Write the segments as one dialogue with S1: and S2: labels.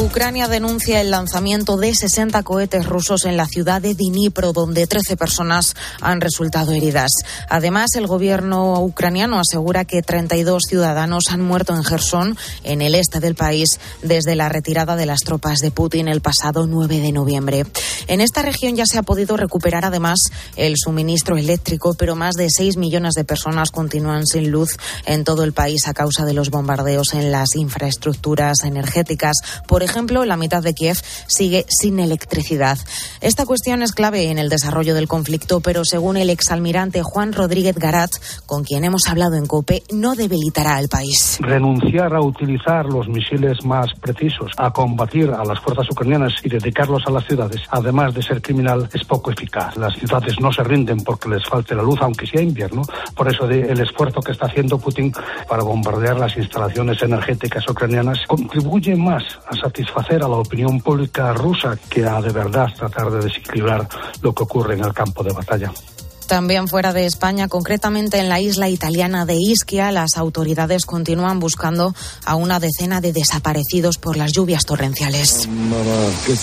S1: Ucrania denuncia el lanzamiento de 60 cohetes rusos en la ciudad de Dnipro, donde 13 personas han resultado heridas. Además, el gobierno ucraniano asegura que 32 ciudadanos han muerto en Gerson, en el este del país, desde la retirada de las tropas de Putin el pasado 9 de noviembre. En esta región ya se ha podido recuperar además el suministro eléctrico, pero más de 6 millones de personas continúan sin luz en todo el país a causa de los bombardeos en las infraestructuras energéticas. Por ejemplo, la mitad de Kiev sigue sin electricidad. Esta cuestión es clave en el desarrollo del conflicto, pero según el exalmirante Juan Rodríguez Garat, con quien hemos hablado en COPE, no debilitará al país.
S2: Renunciar a utilizar los misiles más precisos, a combatir a las fuerzas ucranianas y dedicarlos a las ciudades, además de ser criminal, es poco eficaz. Las ciudades no se rinden porque les falte la luz, aunque sea invierno. Por eso el esfuerzo que está haciendo Putin para bombardear las instalaciones energéticas ucranianas contribuye más a satisfacer a la opinión pública rusa que a de verdad tratar de desequilibrar lo que ocurre en el campo de batalla.
S1: También fuera de España, concretamente en la isla italiana de Ischia, las autoridades continúan buscando a una decena de desaparecidos por las lluvias torrenciales.
S3: ¿qué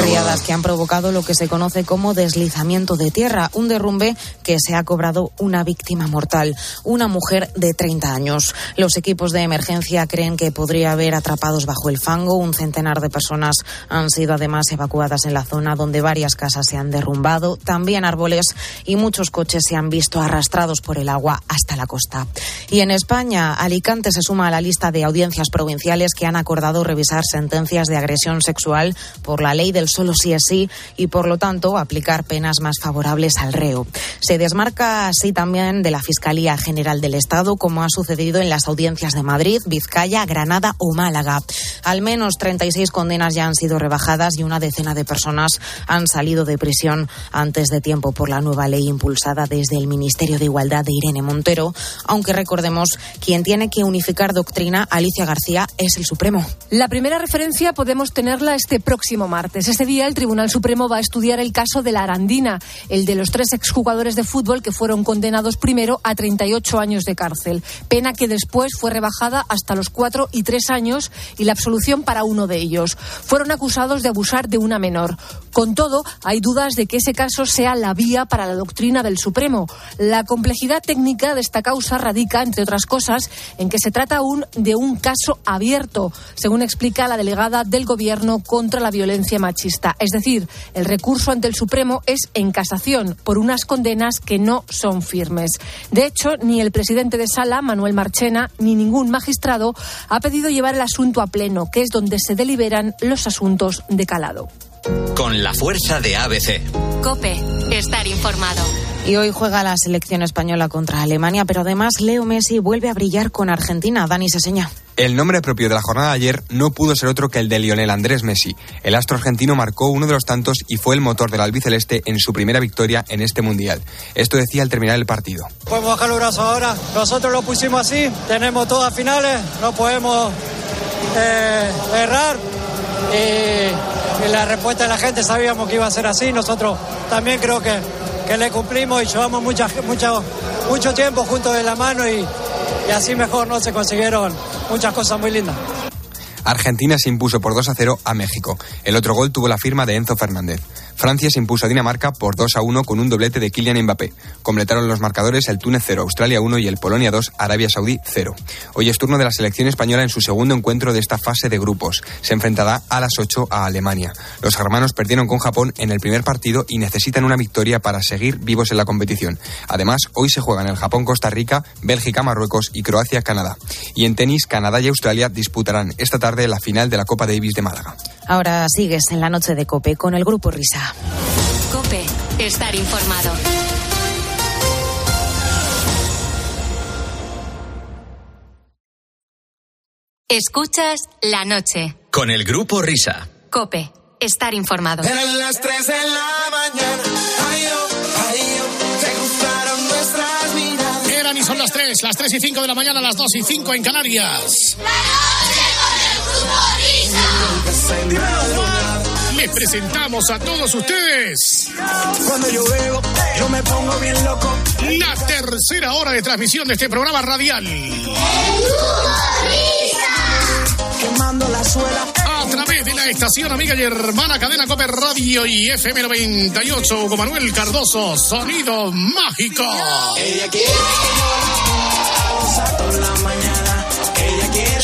S1: Riadas que han provocado lo que se conoce como deslizamiento de tierra, un derrumbe que se ha cobrado una víctima mortal, una mujer de 30 años. Los equipos de emergencia creen que podría haber atrapados bajo el fango. Un centenar de personas han sido además evacuadas en la zona donde varias casas se han derrumbado, también árboles y muchos coches se han visto arrastrados por el agua hasta la costa. Y en España, Alicante se suma a la lista de audiencias provinciales que han acordado revisar sentencias de agresión sexual por la ley del solo sí es sí y, por lo tanto, aplicar penas más favorables al reo. Se desmarca así también de la Fiscalía General del Estado, como ha sucedido en las audiencias de Madrid, Vizcaya, Granada o Málaga. Al menos 36 condenas ya han sido rebajadas y una decena de personas han salido de prisión antes de tiempo por la nueva ley impulsada desde el Ministerio de Igualdad de Irene Montero, aunque recordemos, quien tiene que unificar doctrina, Alicia García, es el Supremo.
S4: La primera referencia podemos tenerla este próximo martes. Este día el Tribunal Supremo va a estudiar el caso de la Arandina, el de los tres exjugadores de fútbol que fueron condenados primero a 38 años de cárcel, pena que después fue rebajada hasta los cuatro y tres años y la absolución para uno de ellos. Fueron acusados de abusar de una menor. Con todo, hay dudas de que ese caso sea la vía para la doctrina del Supremo. La complejidad técnica de esta causa radica, entre otras cosas, en que se trata aún de un caso abierto, según explica la delegada del Gobierno contra la violencia machista. Es decir, el recurso ante el Supremo es en casación por unas condenas que no son firmes. De hecho, ni el presidente de Sala, Manuel Marchena, ni ningún magistrado ha pedido llevar el asunto a pleno, que es donde se deliberan los asuntos de calado
S5: con la fuerza de ABC.
S6: Cope, estar informado.
S1: Y hoy juega la selección española contra Alemania, pero además Leo Messi vuelve a brillar con Argentina. Dani Seseña.
S7: El nombre propio de la jornada de ayer no pudo ser otro que el de Lionel Andrés Messi. El astro argentino marcó uno de los tantos y fue el motor del albiceleste en su primera victoria en este mundial. Esto decía al terminar el partido.
S8: Podemos bajar los brazos ahora. Nosotros lo pusimos así. Tenemos todas finales. No podemos eh, errar. Y la respuesta de la gente sabíamos que iba a ser así. Nosotros también creo que, que le cumplimos y llevamos mucha, mucho, mucho tiempo juntos de la mano y, y así mejor no se consiguieron muchas cosas muy lindas.
S7: Argentina se impuso por 2 a 0 a México. El otro gol tuvo la firma de Enzo Fernández. Francia se impuso a Dinamarca por 2 a 1 con un doblete de Kylian Mbappé. Completaron los marcadores el Túnez 0, Australia 1 y el Polonia 2, Arabia Saudí 0. Hoy es turno de la selección española en su segundo encuentro de esta fase de grupos. Se enfrentará a las 8 a Alemania. Los germanos perdieron con Japón en el primer partido y necesitan una victoria para seguir vivos en la competición. Además, hoy se juegan el Japón-Costa Rica, Bélgica-Marruecos y Croacia-Canadá. Y en tenis, Canadá y Australia disputarán esta tarde la final de la Copa Davis de Málaga.
S1: Ahora sigues en la noche de Cope con el grupo Risa.
S6: Cope, estar informado. Escuchas la noche.
S5: Con el grupo Risa.
S6: Cope, estar informado.
S9: Eran las 3 de la mañana. Ay, oh, ay, oh, te gustaron nuestras miradas.
S10: Eran y son las 3, las 3 y 5 de la mañana, las 2 y 5 en Canarias.
S9: La noche con el grupo Risa.
S10: Les presentamos a todos ustedes
S11: Cuando yo veo, yo me pongo bien loco.
S10: la tercera hora de transmisión de este programa radial.
S11: Quemando la suela.
S10: A través de la estación amiga y hermana cadena Coper Radio y FM 98, Hugo Manuel Cardoso, Sonido Mágico.
S11: Ella quiere la mañana.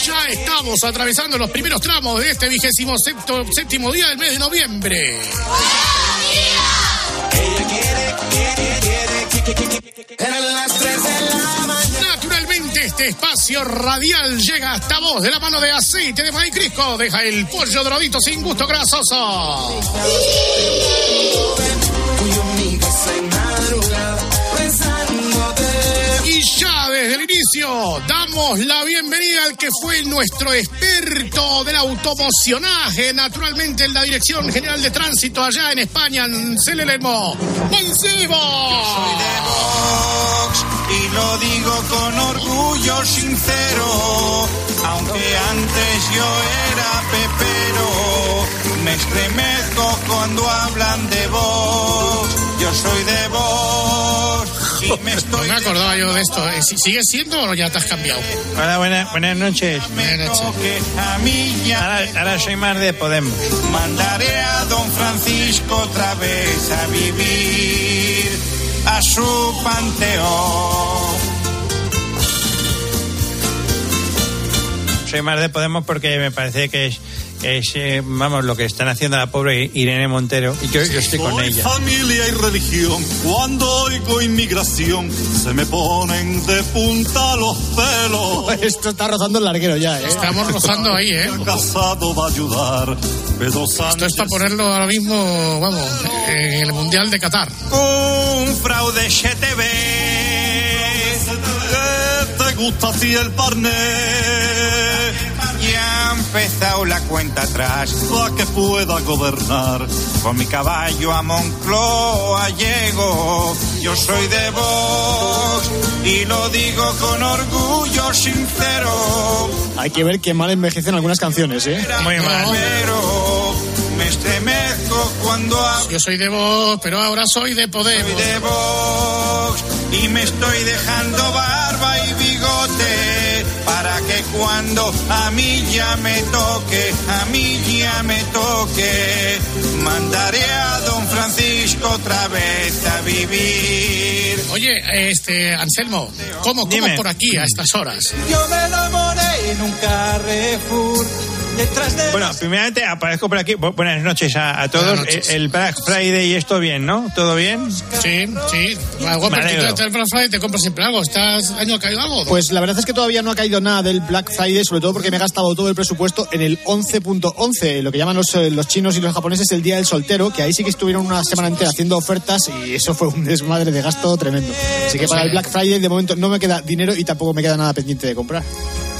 S10: Ya estamos atravesando los primeros tramos de este vigésimo séptimo día del mes de noviembre.
S11: Ella quiere, quiere, quiere, quiere, quiere, quiere. Eran las 3 de la mañana.
S10: Naturalmente este espacio radial llega hasta vos de la mano de aceite de maíz crisco. Deja el pollo doradito sin gusto grasoso. Damos la bienvenida al que fue nuestro experto del automocionaje, naturalmente en la Dirección General de Tránsito allá en España, en Celelemo. ¡Mancebo!
S12: Vox y lo digo con orgullo sincero, aunque antes yo era pepero, me estremezco cuando hablan de Vox, yo soy de Vox y me
S10: No me acordaba yo de esto. ¿Si- ¿Sigues siendo o ya te has cambiado?
S13: Hola, buena- buenas noches.
S10: Buenas noches.
S12: que a mí ya
S13: Ahora, ahora soy más de Podemos.
S12: mandaré a don Francisco otra vez a vivir a su panteón.
S13: Soy más de Podemos porque me parece que es, que es eh, vamos, lo que están haciendo a la pobre Irene Montero. Y yo, yo estoy con
S14: Soy
S13: ella.
S14: familia y religión. Cuando oigo inmigración, se me ponen de punta los pelos.
S15: Esto está rozando el larguero ya, ¿eh?
S10: Estamos rozando ahí, ¿eh?
S14: Casado va a ayudar. Pedro
S10: Esto es para ponerlo ahora mismo, vamos, en el Mundial de Qatar.
S12: Un fraude STV.
S14: ¿Qué te gusta así el parné?
S12: Ya ha empezado la cuenta atrás.
S14: Para que pueda gobernar.
S12: Con mi caballo a Moncloa llego. Yo soy de Vox y lo digo con orgullo sincero.
S15: Hay que ver qué mal envejecen algunas canciones, ¿eh?
S13: Muy mal.
S12: Pero me estremezco cuando hablo
S10: Yo soy de Vox, pero ahora soy de Podemos.
S12: de Vox y me estoy dejando barba y bigote para que cuando a mí ya me toque, a mí ya me toque, mandaré a don Francisco otra vez a vivir.
S10: Oye, este, Anselmo, ¿cómo, cómo
S13: Dime.
S10: por aquí a estas horas?
S16: Yo me enamoré en un Carrefour. Detrás de.
S13: Bueno, primeramente aparezco por aquí. Bu- Buenas noches a, a todos.
S10: Noches.
S13: Eh, El Black Friday y esto bien, ¿no? ¿Todo bien?
S10: Sí, sí. Algo, te, Black Friday te compras siempre algo. ¿Estás año ha caído algo?
S15: Pues la verdad es que todavía no ha caído nada del Black Friday, sobre todo porque me he gastado todo el presupuesto en el 11.11, lo que llaman los, eh, los chinos y los japoneses el Día del Soltero, que ahí sí que estuvieron una semana entera haciendo ofertas y eso fue un desmadre de gasto tremendo. Así que para el Black Friday de momento no me queda dinero y tampoco me queda nada pendiente de comprar.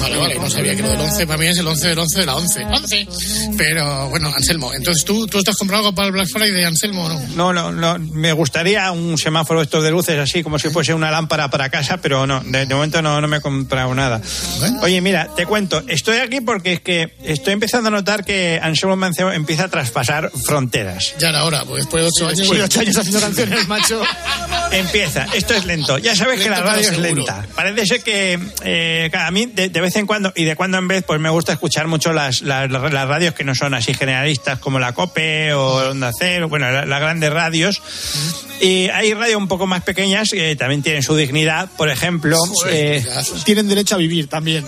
S10: Vale, vale, no sabía que lo del 11 para mí es el 11 del 11 de la 11. 11. Pero bueno, Anselmo, entonces tú, tú estás comprando algo para el Black Friday, Anselmo, o no?
S13: No, no, no. Me gustaría un semáforo estos de luces así como si fuese una lámpara para casa, pero no. De, de momento no, no me he comprado nada.
S10: Bueno.
S13: Oye, mira, te cuento. Estoy aquí porque es que estoy empezando a notar que Anselmo Mancebo empieza a traspasar fronteras.
S10: Ya era hora, pues después de 8 años.
S15: Llevo ocho años haciendo canciones, macho.
S13: Empieza. Esto es lento. Ya sabes que
S10: Lento,
S13: la radio es lenta. Parece ser que eh, a mí de, de vez en cuando y de cuando en vez pues me gusta escuchar mucho las, las, las radios que no son así generalistas como la COPE o Onda Cero, bueno, la- las grandes radios. Y hay radios un poco más pequeñas que también tienen su dignidad. Por ejemplo, eh,
S15: Tienen derecho a vivir también.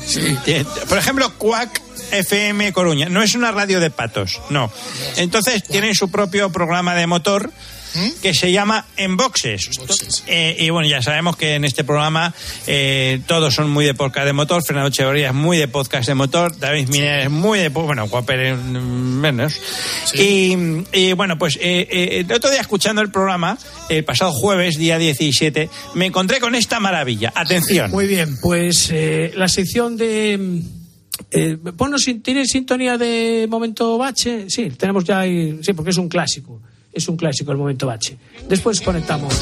S13: eh, por ejemplo, Cuac FM Coruña. No es una radio de patos, no. Entonces tienen su propio programa de motor que se llama En Boxes. Eh, y bueno, ya sabemos que en este programa eh, todos son muy de podcast de motor. Fernando Echeverría es muy de podcast de motor. David Miner es muy de... Bueno, mm, menos. Y, y, bueno, pues eh, eh, el otro día escuchando el programa, el pasado jueves, día 17, me encontré con esta maravilla. Atención.
S17: Muy bien, pues eh, la sección de... mm, Eh, sin- ¿Tiene sintonía de Momento Bache? Sí, tenemos ya ahí, sí, porque es un clásico es un clásico el momento bache. Después conectamos.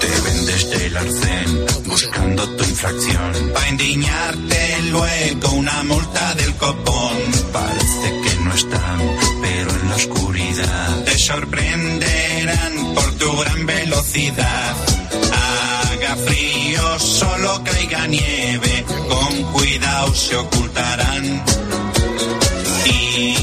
S12: Te vendes buscando tu infracción. Para indignarte luego una multa del copón. Parece que no están, pero en la oscuridad te sorprenderán por tu gran velocidad. Haga frío, solo caiga nieve, con cuidado se ocultarán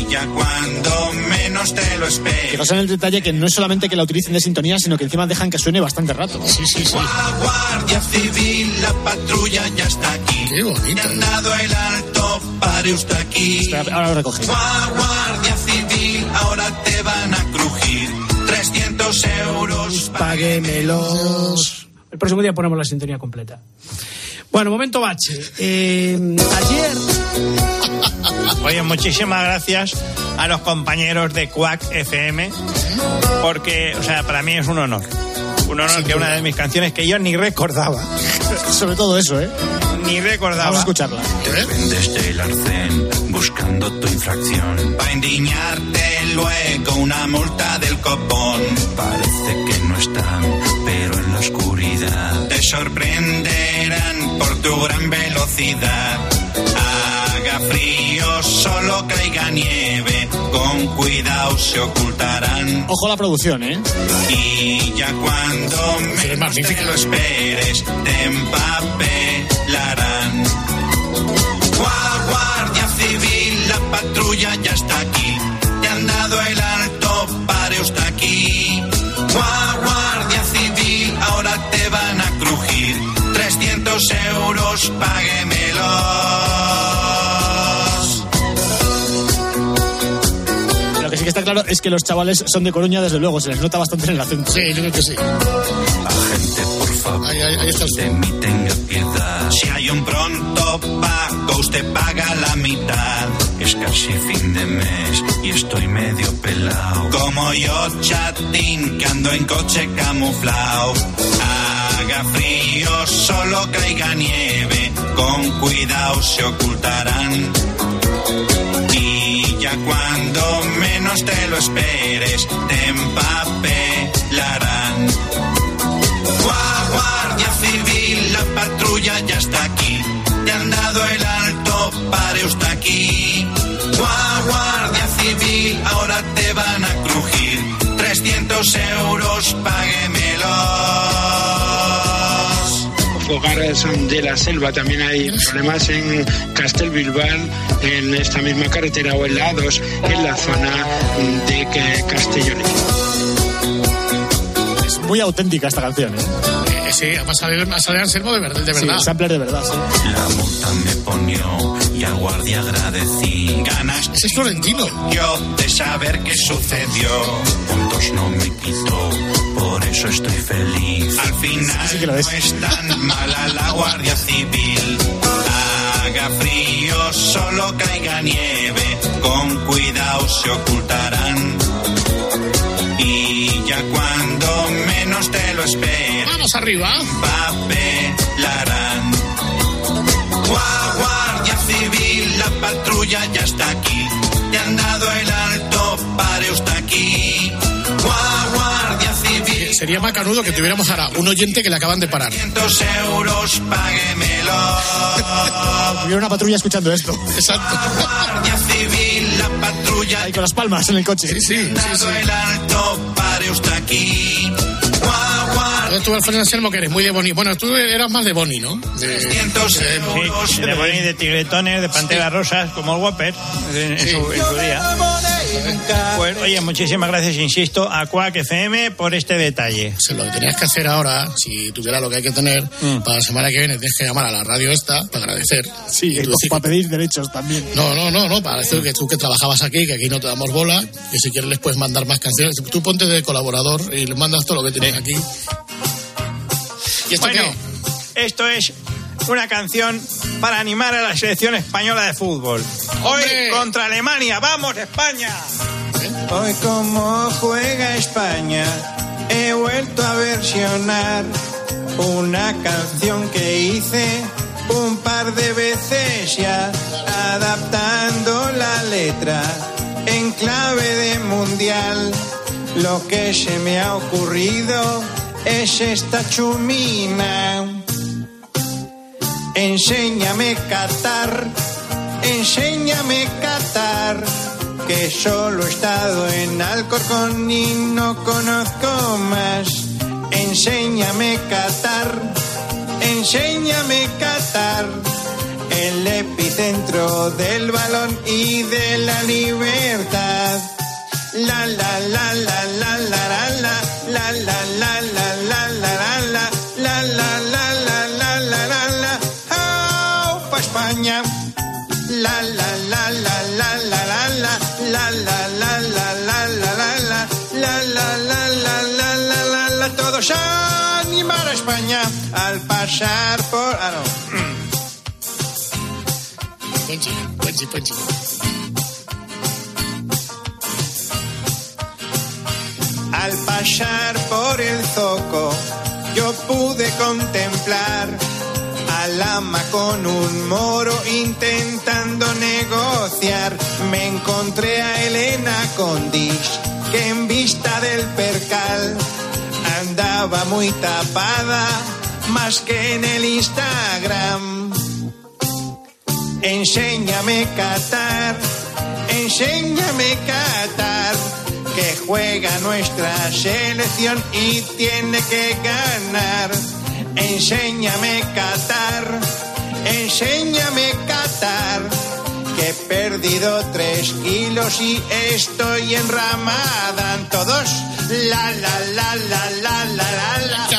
S12: ya cuando menos te lo esperes.
S15: Fijaos en el detalle que no es solamente que la utilicen de sintonía, sino que encima dejan que suene bastante rato.
S10: Sí, sí, sí.
S12: La Guardia Civil, la patrulla ya está aquí.
S10: Qué bonito.
S12: Han dado el alto, pare usted aquí.
S15: Espera, ahora lo recoge.
S12: Gua- Guardia Civil, ahora te van a crujir. 300 euros,
S18: Páguemelos. El próximo día ponemos la sintonía completa. Bueno, momento bache. Eh, ayer,
S13: Oye, muchísimas gracias a los compañeros de Quack FM, porque, o sea, para mí es un honor. Un honor que una de mis canciones que yo ni recordaba,
S15: Sobre todo eso, ¿eh?
S13: ni recordaba.
S15: Vamos a escucharla.
S12: Dependes del arcén, buscando tu infracción. Para indignarte luego una multa del copón. Parece que no están, pero en la oscuridad. Te sorprenderán por tu gran velocidad. Haga frío, solo caiga nieve. Con cuidado se ocultarán.
S15: Ojo a la producción, ¿eh?
S12: Y ya cuando menos
S10: magnífica.
S12: te lo esperes, te empapelarán. Gua- Guardia Civil, la patrulla ya está aquí. Te han dado el alto, pare usted euros, páguemelos.
S15: Lo que sí que está claro es que los chavales son de Coruña, desde luego, se les nota bastante en el acento.
S10: Sí, yo creo que sí.
S12: Agente, por favor.
S10: Ahí, ahí, ahí está el
S12: de mí tenga piedad. Si hay un pronto pago, usted paga la mitad. Es casi fin de mes y estoy medio pelado. Como yo, chatín, que ando en coche camuflado. Haga frío, solo caiga nieve. Con cuidado se ocultarán. Y ya cuando menos te lo esperes, te empapelarán. Gua- Guardia Civil, la patrulla ya está aquí. Te han dado el alto, pare usted aquí. Gua- Guardia Civil, ahora te van a crujir. 300 euros, páguemelos.
S17: Fogaras de la Selva también hay problemas en Castelbilbao, en esta misma carretera o en la A2, en la zona de Castellón.
S15: Es muy auténtica esta canción, ¿eh?
S10: Eh, sí, va a salir, va a salir Anselmo de verdad. De
S15: Sí,
S10: verdad.
S15: sampler de verdad, sí.
S12: La multa me ponió y al guardia agradecí. Ganas
S10: Ese es Florentino.
S12: yo de saber qué sucedió. Puntos no me quitó, por eso estoy feliz. Al final
S15: Sí que lo
S12: no
S15: es.
S12: es tan mala la Guardia Civil. Haga frío, solo caiga nieve. Con cuidado se ocultarán.
S10: Arriba.
S12: papelarán. Gua- Guardia Civil, la patrulla ya está aquí. Te han dado el alto, pare usted aquí. Gua- Guardia Civil,
S10: Sería macanudo que tuviéramos ahora un oyente que le acaban de parar.
S12: 500 euros, páguemelo.
S15: Hubiera una patrulla escuchando esto.
S10: Exacto.
S12: Guardia Civil, la patrulla
S15: Ahí con las palmas en el coche.
S10: Sí, sí, sí.
S12: te han
S10: sí.
S12: dado el alto, Guardia
S10: Entonces tú, Anselmo, que eres muy de Boni. Bueno, tú eras más de Boni, ¿no? De,
S12: 300
S10: de-
S12: euros.
S13: Sí, de Bonnie, de tigretones, de panteras rosas, como el Whopper en, en su, en su día. Pues, oye, muchísimas gracias, insisto, a Quack FM por este detalle.
S10: O sea, lo que tenías que hacer ahora, si tuviera lo que hay que tener, para la semana que viene tienes que llamar a la radio esta para agradecer.
S15: Sí,
S10: Y tú decir
S15: para pedir derechos también.
S10: No, no, no, no, para decir que tú que trabajabas aquí, que aquí no te damos bola, que si quieres les puedes mandar más canciones. Tú ponte de colaborador y les mandas todo lo que tienes aquí. ¿Y esto
S13: Bueno,
S10: qué?
S13: esto es una canción para animar a la selección española de fútbol. Hoy contra Alemania, ¡vamos España!
S19: Hoy como juega España, he vuelto a versionar una canción que hice un par de veces ya, adaptando la letra en clave de mundial. Lo que se me ha ocurrido es esta chumina. Enséñame Qatar, enséñame Qatar,
S12: que solo he estado en Alcorcón y no conozco más. Enséñame Qatar, enséñame Qatar, el epicentro del balón y de la libertad. La la la la la la la la la la al pasar por ah no
S10: Ponchi, ponchi, ponchi.
S12: Al pasar por el zoco, yo pude contemplar al ama con un moro intentando negociar. Me encontré a Elena Condis, que en vista del percal andaba muy tapada, más que en el Instagram. Enséñame Qatar, enséñame Qatar, que juega nuestra selección y tiene que ganar. Enséñame Qatar, enséñame Qatar, que he perdido tres kilos y estoy en Ramadán. Todos la la la la la la la la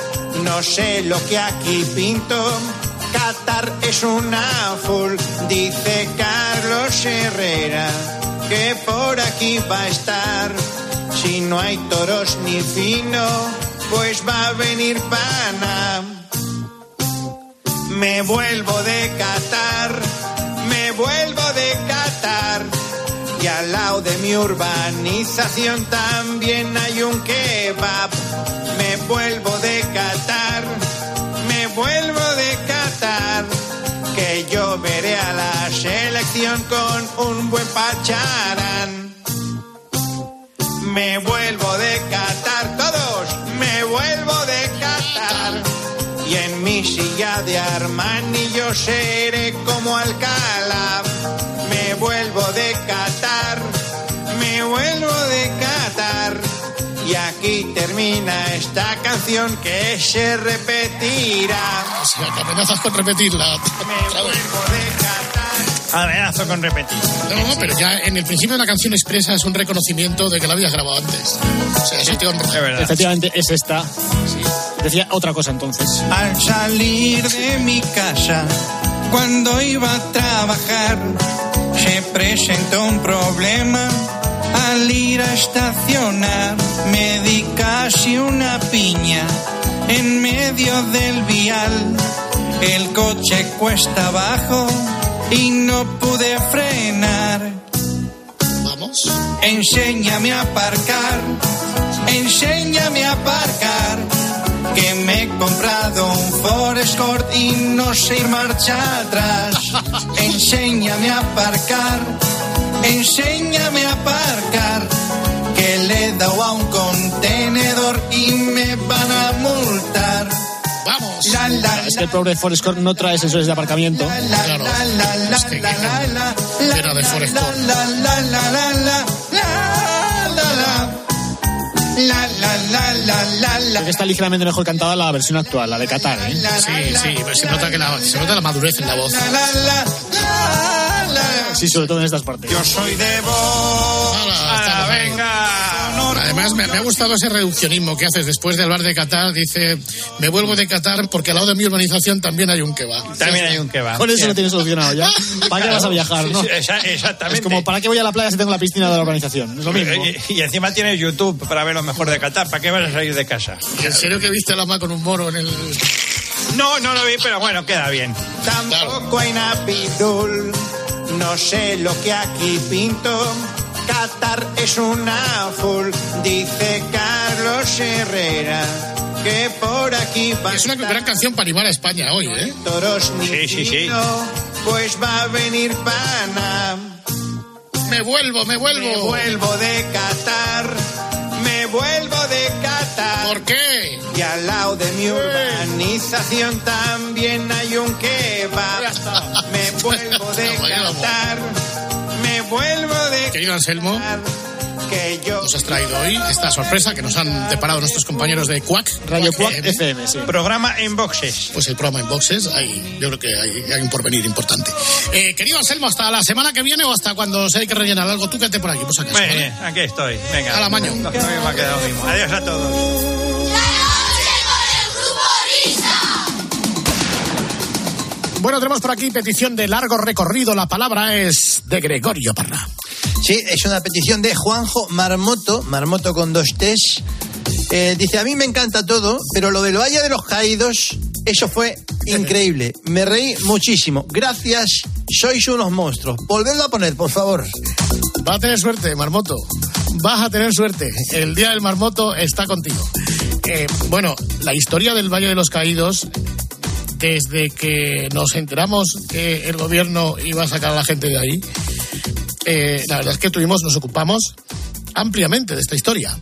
S12: No sé lo que aquí pinto. Qatar es una full, dice Carlos Herrera, que por aquí va a estar. Si no hay toros ni fino, pues va a venir pana. Me vuelvo de Qatar, me vuelvo de Qatar. Y al lado de mi urbanización también hay un kebab. Me vuelvo con un buen pacharán. Me vuelvo de Qatar, todos, me vuelvo de Qatar. Y en mi silla de Armani yo seré como Alcalá. Me vuelvo de Qatar, me vuelvo de Qatar. Y aquí termina esta canción que se repetirá.
S10: O sea, que amenazas con repetirla.
S12: Me vuelvo de Qatar.
S13: Amenazo con repetir.
S10: No, no, pero ya en el principio de la canción expresas un reconocimiento de que la habías grabado antes. O sea, eso te honra.
S15: Efectivamente, es esta. Decía otra cosa entonces.
S12: Al salir de mi casa, cuando iba a trabajar, se presentó un problema. Al ir a estacionar, me di casi una piña en medio del vial. El coche cuesta abajo y no pude frenar.
S10: Vamos.
S12: Enséñame a aparcar, enséñame a aparcar. Que me he comprado un Ford Escort y no sé ir marcha atrás. Enséñame a aparcar, enséñame a aparcar. Que le he dado a un contenedor y me van a multar. Claro,
S15: es que el pobre Forest Core no trae sensores de aparcamiento.
S10: Claro. Es que era de Forest
S15: está ligeramente mejor cantada la versión actual, la de Qatar. ¿eh?
S10: Sí, sí, pero se nota, que se nota la madurez en la voz.
S15: Sí, sobre todo en estas partes.
S12: Yo soy de voz.
S10: Hala, estamos ahí. Además, me, me ha gustado ese reduccionismo que haces después de hablar de Qatar. Dice, me vuelvo de Qatar porque al lado de mi urbanización también hay un kebab.
S13: También hay un kebab.
S15: Con eso lo tienes solucionado ya. ¿Para qué vas a viajar, no?
S13: Sí, exactamente.
S15: Es como, ¿para qué voy a la playa si tengo la piscina de la organización? Es lo mismo.
S13: Y, y encima tienes YouTube para ver lo mejor de Qatar. ¿Para qué vas a salir de casa?
S10: ¿En serio que viste a la ma con un moro en el...?
S13: No, no lo vi, pero bueno, queda bien.
S12: Tampoco hay Napidul, no sé lo que aquí pinto. Qatar es una full, dice Carlos Herrera, que por aquí va
S10: Es una gran canción para animar a España hoy, ¿eh?
S12: toros ni
S13: Sí, sí, sí.
S12: vino, pues va a venir pana.
S10: Me vuelvo, me vuelvo.
S12: Me vuelvo de Qatar, me vuelvo de Qatar.
S10: ¿Por qué?
S12: Y al lado de mi urbanización también hay un kebab. Me vuelvo de Qatar, vuelvo de
S10: Querido Anselmo,
S12: que yo
S10: nos has traído hoy esta sorpresa que nos han deparado nuestros compañeros de Quack.
S15: Radio Quack
S10: FM.
S15: FM, sí.
S13: Programa en boxes.
S10: Pues el programa en boxes, hay, yo creo que hay, hay un porvenir importante. Eh, querido Anselmo, hasta la semana que viene o hasta cuando se hay que rellenar algo, tú quédate por aquí, pues acá.
S13: Muy bien, aquí estoy. Venga.
S10: A la.
S13: No, no mismo. Adiós a todos.
S10: Bueno, tenemos por aquí petición de largo recorrido. La palabra es de Gregorio Parra.
S20: Sí, es una petición de Juanjo Marmoto, Marmoto con dos T's. Eh, dice, a mí me encanta todo, pero lo del Valle de los Caídos, eso fue increíble. Me reí muchísimo. Gracias, sois unos monstruos. Volvedlo a poner, por favor.
S10: Va a tener suerte, Marmoto. Vas a tener suerte. El día del Marmoto está contigo. Eh, bueno, la historia del Valle de los Caídos, desde que nos enteramos que el gobierno iba a sacar a la gente de ahí, eh, la verdad es que tuvimos, nos ocupamos ampliamente de esta historia.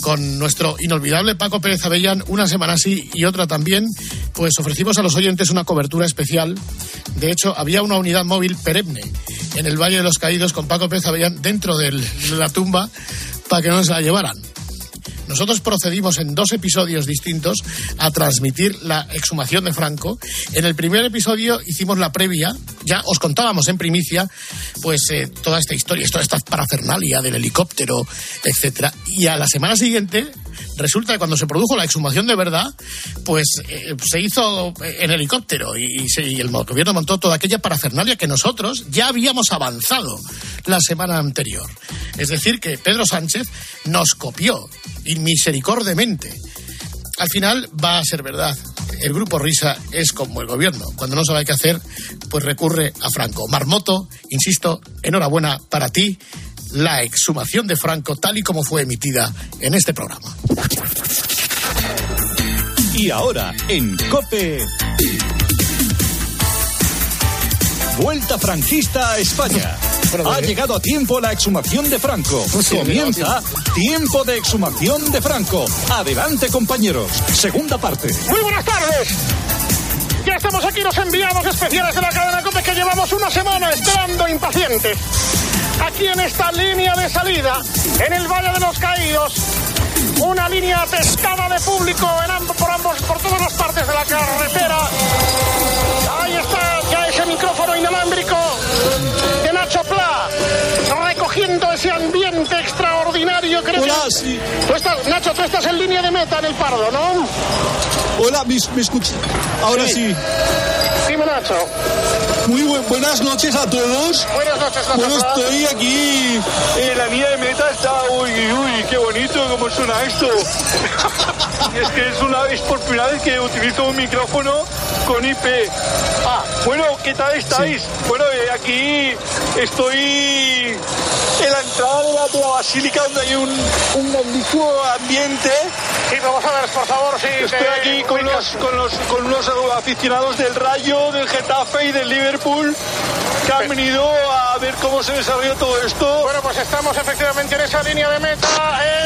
S10: Con nuestro inolvidable Paco Pérez Avellán, una semana sí y otra también, pues ofrecimos a los oyentes una cobertura especial. De hecho, había una unidad móvil perenne en el Valle de los Caídos con Paco Pérez Avellán dentro de la tumba para que no se la llevaran. Nosotros procedimos en dos episodios distintos a transmitir la exhumación de Franco. En el primer episodio hicimos la previa, ya os contábamos en primicia, pues eh, toda esta historia, toda esta parafernalia del helicóptero, etcétera. Y a la semana siguiente resulta que cuando se produjo la exhumación de verdad, pues eh, se hizo en helicóptero y, y el gobierno montó toda aquella parafernalia que nosotros ya habíamos avanzado la semana anterior. Es decir, que Pedro Sánchez nos copió inmisericordemente. Al final va a ser verdad. El grupo Risa es como el gobierno. Cuando no sabe qué hacer, pues recurre a Franco. Marmoto, insisto, enhorabuena para ti. La exhumación de Franco tal y como fue emitida en este programa.
S21: Y ahora, en COPE. Vuelta franquista a España. Ha llegado a tiempo la exhumación de Franco. Comienza Tiempo de exhumación de Franco. Adelante, compañeros. Segunda parte.
S22: Muy buenas tardes. Ya estamos aquí los enviados especiales de la cadena COPE que llevamos una semana esperando impacientes. Aquí en esta línea de salida, en el Valle de los Caídos, una línea atestada de público en amb- por ambos, por todas las partes de la carretera. Ahí está ya ese micrófono inalámbrico de Nacho Pla, ese ambiente extraordinario. Creo
S23: Hola,
S22: que...
S23: sí.
S22: Tú estás, Nacho, tú estás en línea de meta en el Pardo, ¿no?
S23: Hola, ¿me, me escuchas? Ahora sí.
S22: Dime, Nacho.
S23: Muy bu- buenas noches a todos.
S22: Buenas noches, Nacho
S23: Bueno, estoy aquí en la línea de meta. Está, uy, uy, qué bonito, cómo suena esto. es que es una vez por primera vez que utilizo un micrófono con IP. Ah, bueno, ¿qué tal estáis? Bueno, eh, aquí estoy en la entrada de la, de la basílica donde hay un, un grandísimo ambiente.
S22: Sí, vamos a ver, por favor, sí.
S23: Estoy aquí con los, con, los, con unos aficionados del Rayo, del Getafe y del Liverpool que han venido a ver cómo se desarrolla todo esto.
S22: Bueno, pues estamos efectivamente en esa línea de meta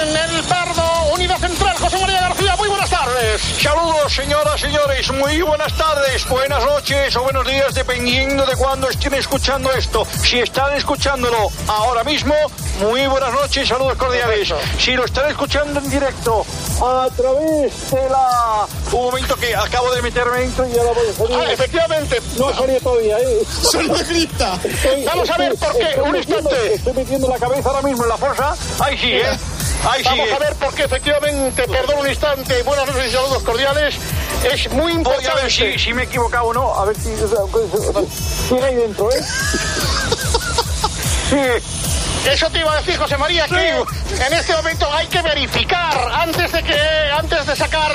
S22: en el Pardo, Unidad Central, José María García. Buenas tardes.
S23: Saludos, señoras, señores. Muy buenas tardes, buenas noches o buenos días, dependiendo de cuándo estén escuchando esto. Si están escuchándolo ahora mismo, muy buenas noches, saludos cordiales. Si lo están escuchando en directo a través de la... Un momento que acabo de meterme dentro y ya lo voy a salir.
S22: Ah, efectivamente.
S23: No ha salido todavía, ¿eh?
S22: Solo grita. Vamos a ver por qué.
S23: estoy
S22: Un instante.
S23: Estoy metiendo la cabeza ahora mismo en la fuerza. Ahí sí, ¿eh? Ahí
S22: Vamos
S23: sigue.
S22: a ver por qué, efectivamente, perdón un instante, buenas noches y saludos cordiales. Es muy
S23: Voy
S22: importante.
S23: a ver si, si me he equivocado o no. A ver si. Sigue ahí dentro, ¿eh?
S22: Sí. Eso te iba a decir, José María, que en este momento hay que verificar antes de que antes de sacar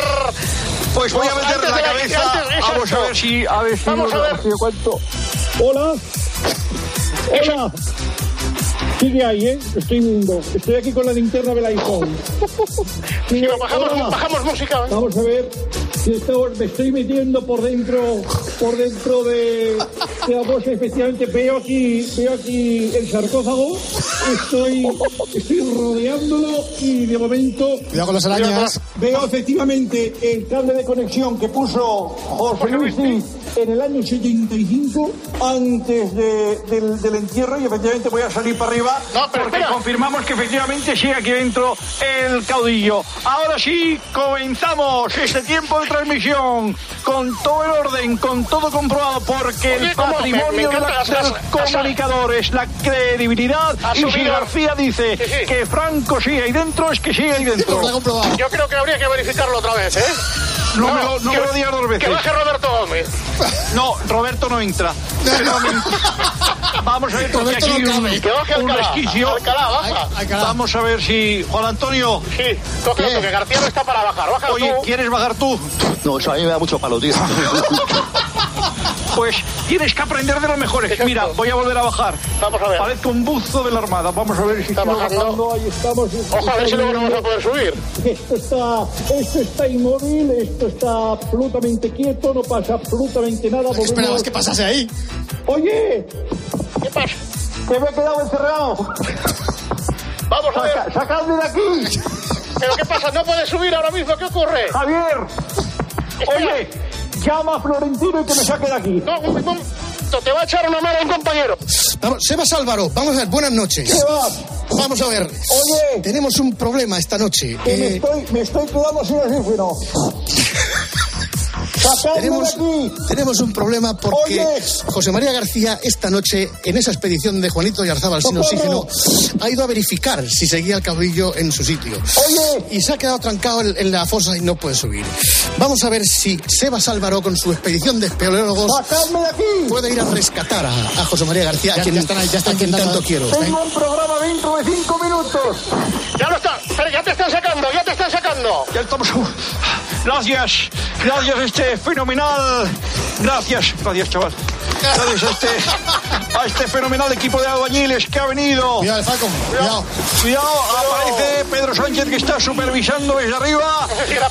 S24: Pues voy a meter la cabeza.
S22: antes-
S24: Vamos a ver si. A ver si.
S22: Vamos a ver.
S24: si cuento.
S23: Hola. Hola. Sigue ahí, ¿eh? Estoy viendo. Estoy aquí con la linterna del iPhone.
S22: Sí, bajamos, bajamos música. ¿eh?
S23: Vamos a ver. si esto- me estoy metiendo por dentro, por dentro de, de la bolsa. Efectivamente, veo aquí, veo aquí el sarcófago. Estoy, estoy rodeándolo y de momento.
S15: Cuidado con las arañas.
S23: Veo efectivamente el cable de conexión que puso José Luis Cid en el año 75 antes de- del, del entierro y efectivamente voy a salir para arriba porque confirmamos que efectivamente sigue aquí dentro el caudillo. Ahora sí, comenzamos este tiempo de transmisión con todo el orden, con todo comprobado porque
S22: Oye,
S23: el patrimonio
S22: me
S23: de, la-
S22: las-
S23: de los
S22: las-
S23: comunicadores, la credibilidad y si. García dice
S22: Sí, sí.
S23: que Franco sigue ahí dentro, es que sigue ahí dentro.
S22: Yo creo que habría que verificarlo otra vez, ¿eh?
S23: No me lo- no
S22: que-
S23: me lo digas dos veces.
S22: Que baje Roberto Gómez.
S23: No, Roberto no entra. Pero Vamos a ver, porque aquí
S22: no
S23: un.
S22: Que baje
S23: un resquicio.
S22: Alcalá, baja.
S23: Vamos a ver si. Juan Antonio.
S22: Sí, tú, que García no está para bajar. Bájalo
S23: Oye,
S22: tú.
S23: ¿quieres bajar tú?
S25: No, eso a mí me da mucho palo, tío.
S23: Pues tienes que aprender de los mejores. Mira, voy a volver a bajar.
S22: Vamos a ver.
S23: Parezco un buzo de la Armada. Vamos a ver si
S22: Está bajando.
S23: Ahí estamos.
S22: Ojo, a ver si luego no vamos a poder subir.
S23: Esto está, esto está inmóvil, esto está absolutamente quieto, no pasa absolutamente nada.
S15: ¿Qué esperabas que pasase ahí?
S23: Oye,
S22: ¿Qué pasa?
S23: que me he quedado encerrado.
S22: Vamos a ver.
S23: ¡Sacadme de aquí!
S22: ¿Pero qué pasa? ¿No puedes subir ahora mismo? ¿Qué ocurre?
S23: Javier, oye, llama a Florentino y que me saque de aquí.
S22: No, un te va a echar una mano un compañero.
S10: Vamos, Sebas Álvaro, vamos a ver, buenas noches.
S23: Sebas.
S10: Vamos a ver.
S23: Oye.
S10: Tenemos un problema esta noche.
S23: Que me,
S10: Eh,
S23: estoy, me estoy quedando sin oxígeno. ¡Sacadme
S10: tenemos, tenemos un problema porque
S23: Oye.
S10: José María García esta noche en esa expedición de Juanito y Arzábal sin oxígeno ha ido a verificar si seguía el caudillo en su sitio.
S23: Oye.
S10: Y se ha quedado trancado en, en la fosa y no puede subir. Vamos a ver si Sebas Álvaro con su expedición de espeleólogos puede ir a rescatar a, a José María García,
S15: Ya-
S10: a quien,
S15: ya están ahí, ya están
S10: a quien tanto quiero.
S23: Tengo un programa dentro de cinco minutos.
S22: Ya lo está. Pero ya te están sacando, ya te están sacando.
S23: Ya estamos. Gracias, gracias a este fenomenal. Gracias, gracias, chaval. Gracias a este, a este fenomenal equipo de albañiles que ha venido.
S15: Cuidado, el Falcon. Cuidado.
S23: Cuidado, aparece Pedro Sánchez que está supervisando desde arriba.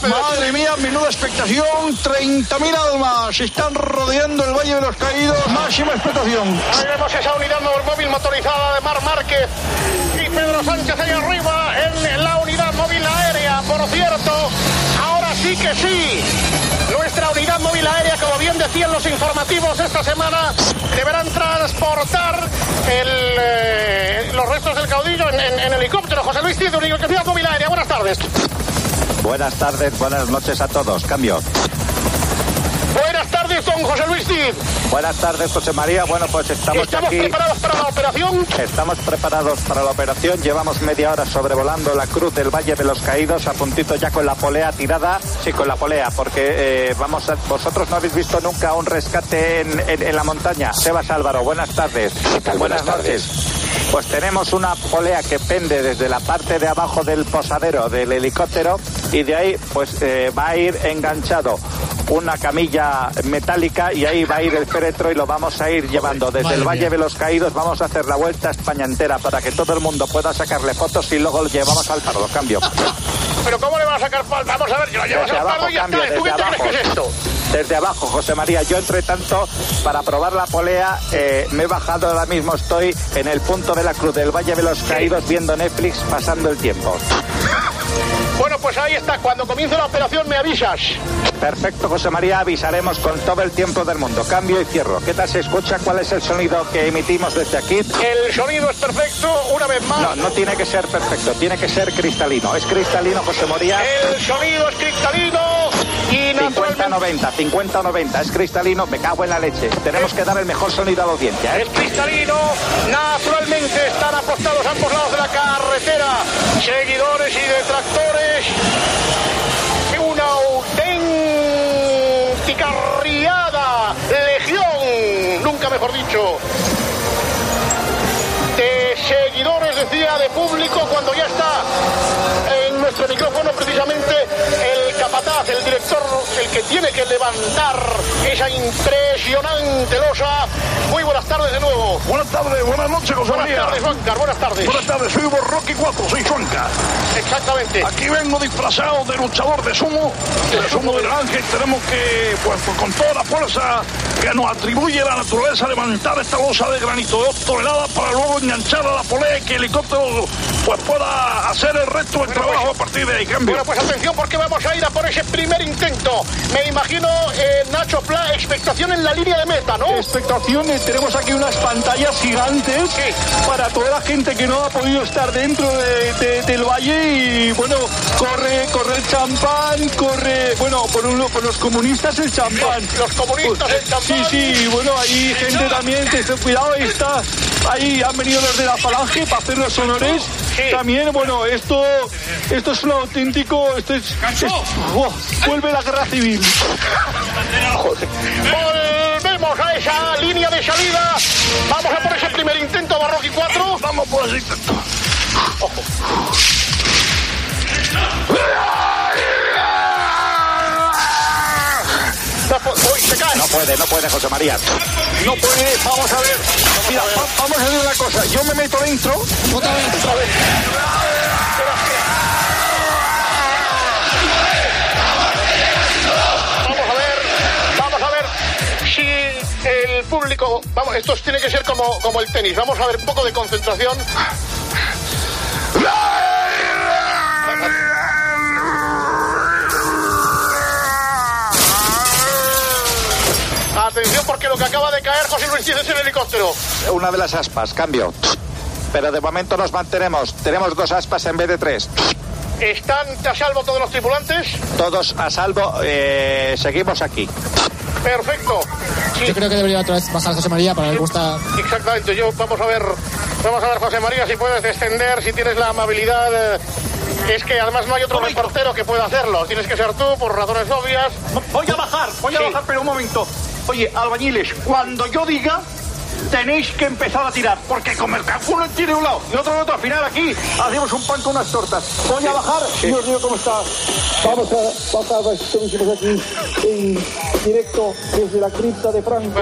S23: Madre mía, menuda expectación. 30.000 almas están rodeando el Valle de los Caídos. Máxima expectación.
S22: Ahí vemos esa unidad móvil motorizada de Mar Márquez y Pedro Sánchez ahí arriba en la unidad móvil aérea. Por cierto, ahora sí que sí. Nuestra unidad móvil aérea, como bien decían los informativos esta semana, deberán transportar eh, los restos del caudillo en helicóptero. José Luis Cid, unidad móvil aérea. Buenas tardes.
S25: Buenas tardes, buenas noches a todos. Cambio.
S22: Buenas tardes, don José Luis Cid.
S25: Buenas tardes, José María. Bueno, pues estamos,
S22: ¿Estamos
S25: aquí.
S22: preparados para la operación?
S25: Estamos preparados para la operación. Llevamos media hora sobrevolando la cruz del Valle de los Caídos, a puntito ya con la polea tirada. Sí, con la polea, porque eh, vamos a- vosotros no habéis visto nunca un rescate en, en- en la montaña. Sebas Álvaro, buenas tardes. Buenas, noches. Pues tenemos una polea que pende desde la parte de abajo del posadero del helicóptero y de ahí pues eh, va a ir enganchado una camilla metálica y ahí va a ir el féretro y lo vamos a ir llevando desde
S15: Madre
S25: el Valle
S15: mía.
S25: de los Caídos. Vamos a hacer la vuelta a España entera para que todo el mundo pueda sacarle fotos y luego lo llevamos al paro. Cambio.
S22: Pero ¿cómo le van a sacar falta? Vamos a ver, lo llevas
S25: Desde
S22: al
S25: abajo,
S22: pardo y ya
S25: cambio,
S22: está. ¿Tú qué
S25: desde
S22: te crees que es
S25: abajo.
S22: esto?
S25: Desde abajo, José María. Yo, entre tanto, para probar la polea, eh, me he bajado ahora mismo. Estoy en el punto de la cruz del Valle de los Caídos viendo Netflix, pasando el tiempo.
S22: Bueno, pues ahí está. Cuando comience la operación me avisas.
S25: Perfecto, José María. Avisaremos con todo el tiempo del mundo. Cambio y cierro. ¿Qué tal se escucha? ¿Cuál es el sonido que emitimos desde aquí?
S22: El sonido es perfecto, una vez más.
S25: No, no tiene que ser perfecto, tiene que ser cristalino. ¿Es cristalino, José María?
S22: El sonido es cristalino
S25: 50-90, 50-90, es cristalino, me cago en la leche. Tenemos que dar el mejor sonido a la audiencia, ¿eh?
S22: es cristalino. Naturalmente están apostados a ambos lados de la carretera. Seguidores y detractores. Una auténtica riada. Legión, nunca mejor dicho. De seguidores, decía, de público, cuando ya está en nuestro micrófono precisamente el capataz el director, el que tiene que levantar esa impresionante losa. Muy buenas tardes de nuevo.
S23: Buenas tardes, buenas noches, José
S22: Buenas
S23: María.
S22: tardes, Juancar, buenas tardes.
S23: Buenas tardes, soy Rocky 4, soy Juanca.
S22: Exactamente.
S23: Aquí vengo disfrazado de luchador de sumo, de sumo del ángel. Tenemos que, pues, pues, con toda la fuerza que nos atribuye la naturaleza, levantar esta losa de granito de 2 toneladas para luego engancharla a la polea y que el helicóptero pues, pueda hacer el resto del trabajo a partir de ahí. Cambio.
S22: Bueno, pues atención porque vamos a ir a por ese primer intento. Me imagino, eh, Nacho Pla, expectación en la línea de meta, ¿no?
S23: Expectaciones, tenemos aquí unas pantallas gigantes para toda la gente que no ha podido estar dentro de- de- del valle y bueno, corre, corre el champán, corre, bueno, por, uno, por los comunistas el champán.
S22: Los comunistas el champán.
S23: Sí, sí, bueno, hay gente también, ten cuidado, ahí está, ahí han venido los de la falange para hacer los honores. También, bueno, esto, esto es un auténtico, esto es, es- vuelve la guerra civil.
S22: Volvemos a esa línea de salida. Vamos a por ese primer intento, Barroqui 4.
S23: Vamos por ese intento.
S22: Uy, se cae.
S25: No puede, no puede, José María.
S23: No puede, vamos a ver. Mira, va- vamos a hacer una cosa. Yo me meto dentro. Otra vez. Otra vez.
S22: Público. Vamos, esto tiene que ser como, como el tenis. Vamos a ver un poco de concentración. Atención porque lo que acaba de caer José Luis es el helicóptero.
S25: Una de las aspas, cambio. Pero de momento nos mantenemos. Tenemos dos aspas en vez de tres.
S22: ¿Están a salvo todos los tripulantes?
S25: Todos a salvo. eh, seguimos aquí.
S22: Perfecto.
S15: Yo creo que debería otra vez bajar José María para ver cómo está.
S22: Exactamente, yo vamos a ver, vamos a ver José María si puedes descender, si tienes la amabilidad. eh, Es que además no hay otro reportero que pueda hacerlo. Tienes que ser tú por razones obvias.
S23: Voy a bajar, voy a
S22: Sí.
S23: bajar, pero un momento. Oye, albañiles, cuando yo diga, tenéis que empezar a tirar, porque como el uno tiene un lado y otro en otro, al final aquí hacemos un pan con unas tortas. Voy a bajar, Dios mío, ¿cómo está?
S24: Vamos a bajar, estamos aquí en directo desde la cripta de Franco,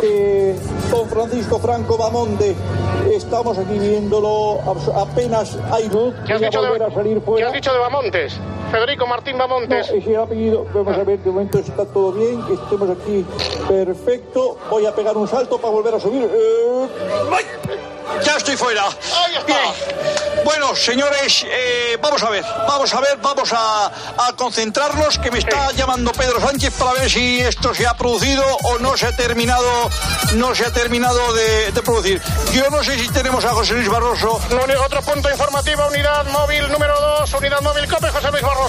S24: de Don Francisco Franco Bamonde. Estamos aquí viéndolo, apenas hay luz.
S22: ¿Qué has dicho
S24: volver a
S22: de,
S24: salir
S22: ¿qué
S24: fuera.
S22: has dicho de Bamontes? Federico Martín Bamontes.
S24: No, ese apellido, vamos a ver, de momento está todo bien, que estemos aquí perfecto. Voy a pegar un salto para volver a subir. Eh,
S23: Ya estoy fuera. Bien. Bueno, señores, eh, vamos a ver, vamos a ver, vamos a, a concentrarnos, que me está llamando Pedro Sánchez para ver si esto se ha producido o no se ha terminado, no se ha terminado de, de producir. Yo no sé si tenemos a José Luis Barroso.
S22: No, Otro punto informativo, unidad móvil número 2, unidad móvil COPE, José Luis Barroso.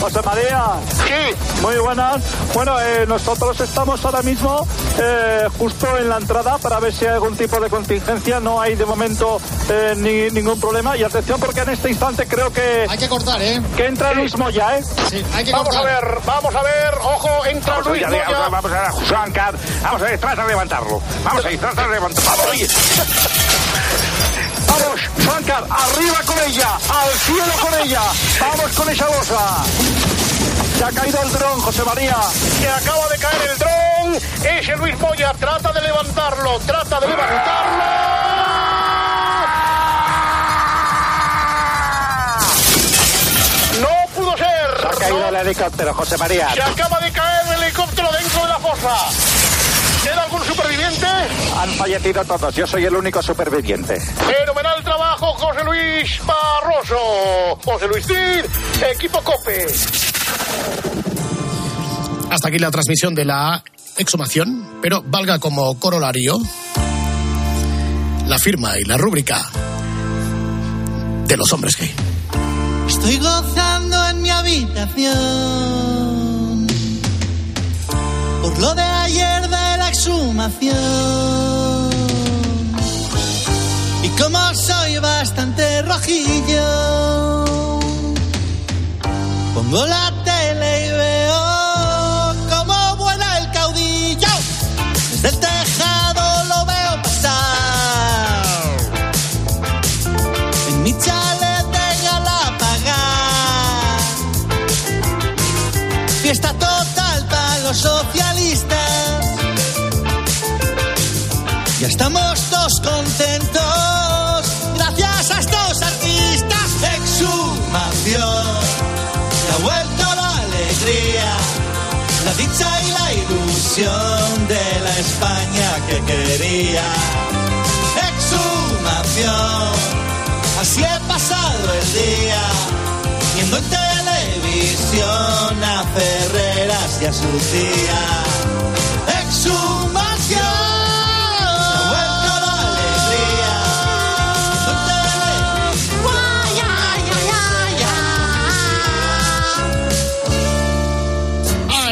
S23: José María.
S22: Sí.
S23: Muy buenas. Bueno, eh, nosotros estamos ahora mismo eh, justo en la entrada para ver si hay algún tipo de contingencia. No hay de momento eh, ni- ningún problema. Y atención porque en este instante creo que...
S15: Hay que cortar, ¿eh?
S23: Que entra Luis Moya, ¿eh?
S15: Sí, hay que
S22: Vamos a ver, vamos a ver, ojo, entra
S23: Vamos a
S22: Luis
S23: ver,
S22: Moya.
S23: vamos a ver, Juan. Vamos a ver, trata de levantarlo. Vamos a ir, trata de levantarlo. Vamos, oye. Vamos, Juancar, arriba con ella, al cielo con ella. Vamos con esa losa. Se ha caído el dron, José María.
S22: Se acaba de caer el dron. Ese Luis Moya trata de levantarlo, trata de levantarlo. No pudo ser.
S25: Se ha caído el helicóptero, José María.
S22: Se acaba de caer el helicóptero dentro de la fosa. ¿Queda algún superviviente?
S25: Han fallecido todos. Yo soy el único superviviente.
S22: José Luis Barroso. José Luis Cid, equipo COPE.
S10: Hasta aquí la transmisión de la exhumación, pero valga como corolario la firma y la rúbrica de los hombres gay.
S9: Estoy gozando en mi habitación por lo de ayer de la exhumación soy bastante rojillo. Pongo la tele y veo cómo vuela el caudillo. Desde el tejado lo veo pasar. En mi chalet de Galapagar.
S12: Fiesta total para los socialistas. Ya estamos todos contentos. De la España que quería. Exhumación, así he pasado el día, viendo en televisión a Ferreras y a su tía. Exhumación,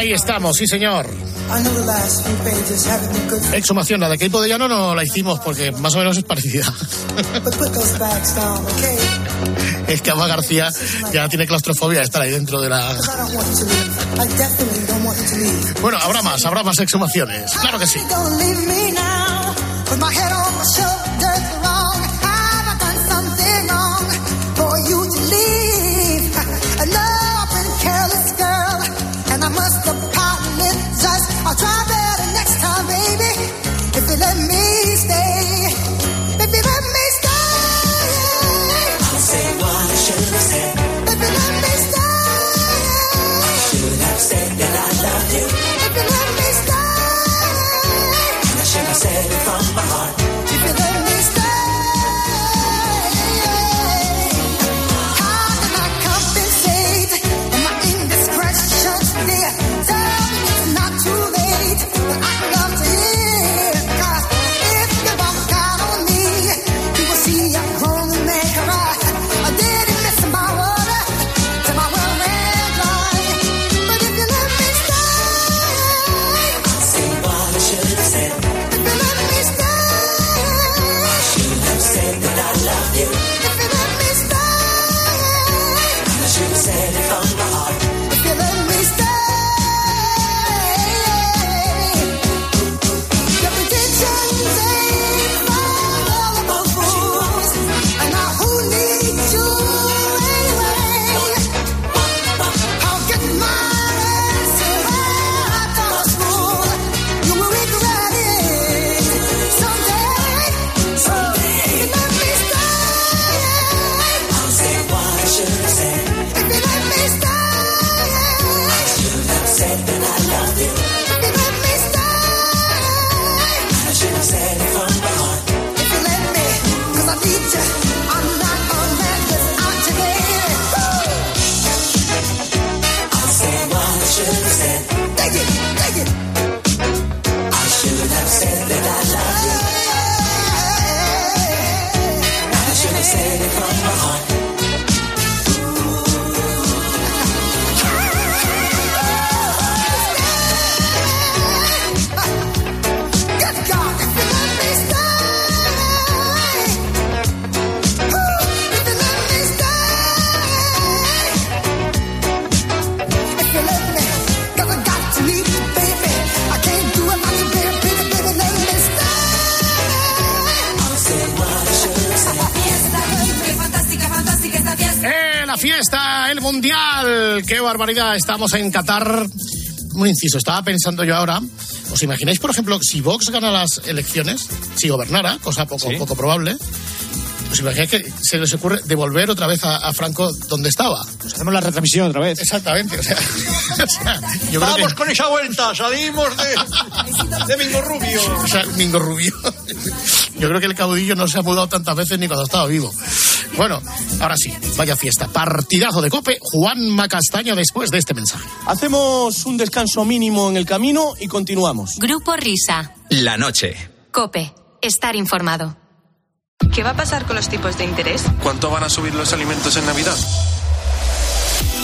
S26: Ahí estamos, sí señor. Exhumación, la de Keipo de Llano no la hicimos porque más o menos es parecida. es que Ama García ya tiene claustrofobia de estar ahí dentro de la... Bueno, habrá más, habrá más exhumaciones. Claro que sí. Barbaridad! Estamos en Qatar. Un inciso, estaba pensando yo ahora. ¿Os imagináis, por ejemplo, si Vox gana las elecciones, si gobernara, cosa poco, poco probable, ¿os imagináis que se les ocurre devolver otra vez a, a Franco donde estaba?
S15: Pues hacemos la retransmisión otra vez.
S26: Exactamente, o sea, o sea, yo creo
S23: Vamos
S26: que-
S23: con esa vuelta, salimos de, de Mingo Rubio.
S26: O sea, Mingo Rubio. Yo creo que el caudillo no se ha mudado tantas veces ni cuando estaba vivo. Bueno, ahora sí, vaya fiesta. Partidazo de cope, Juan Macastaño después de este mensaje.
S27: Hacemos un descanso mínimo en el camino y continuamos.
S6: Grupo Risa.
S5: La noche.
S6: Cope. Estar informado.
S28: ¿Qué va a pasar con los tipos de interés?
S29: ¿Cuánto van a subir los alimentos en Navidad?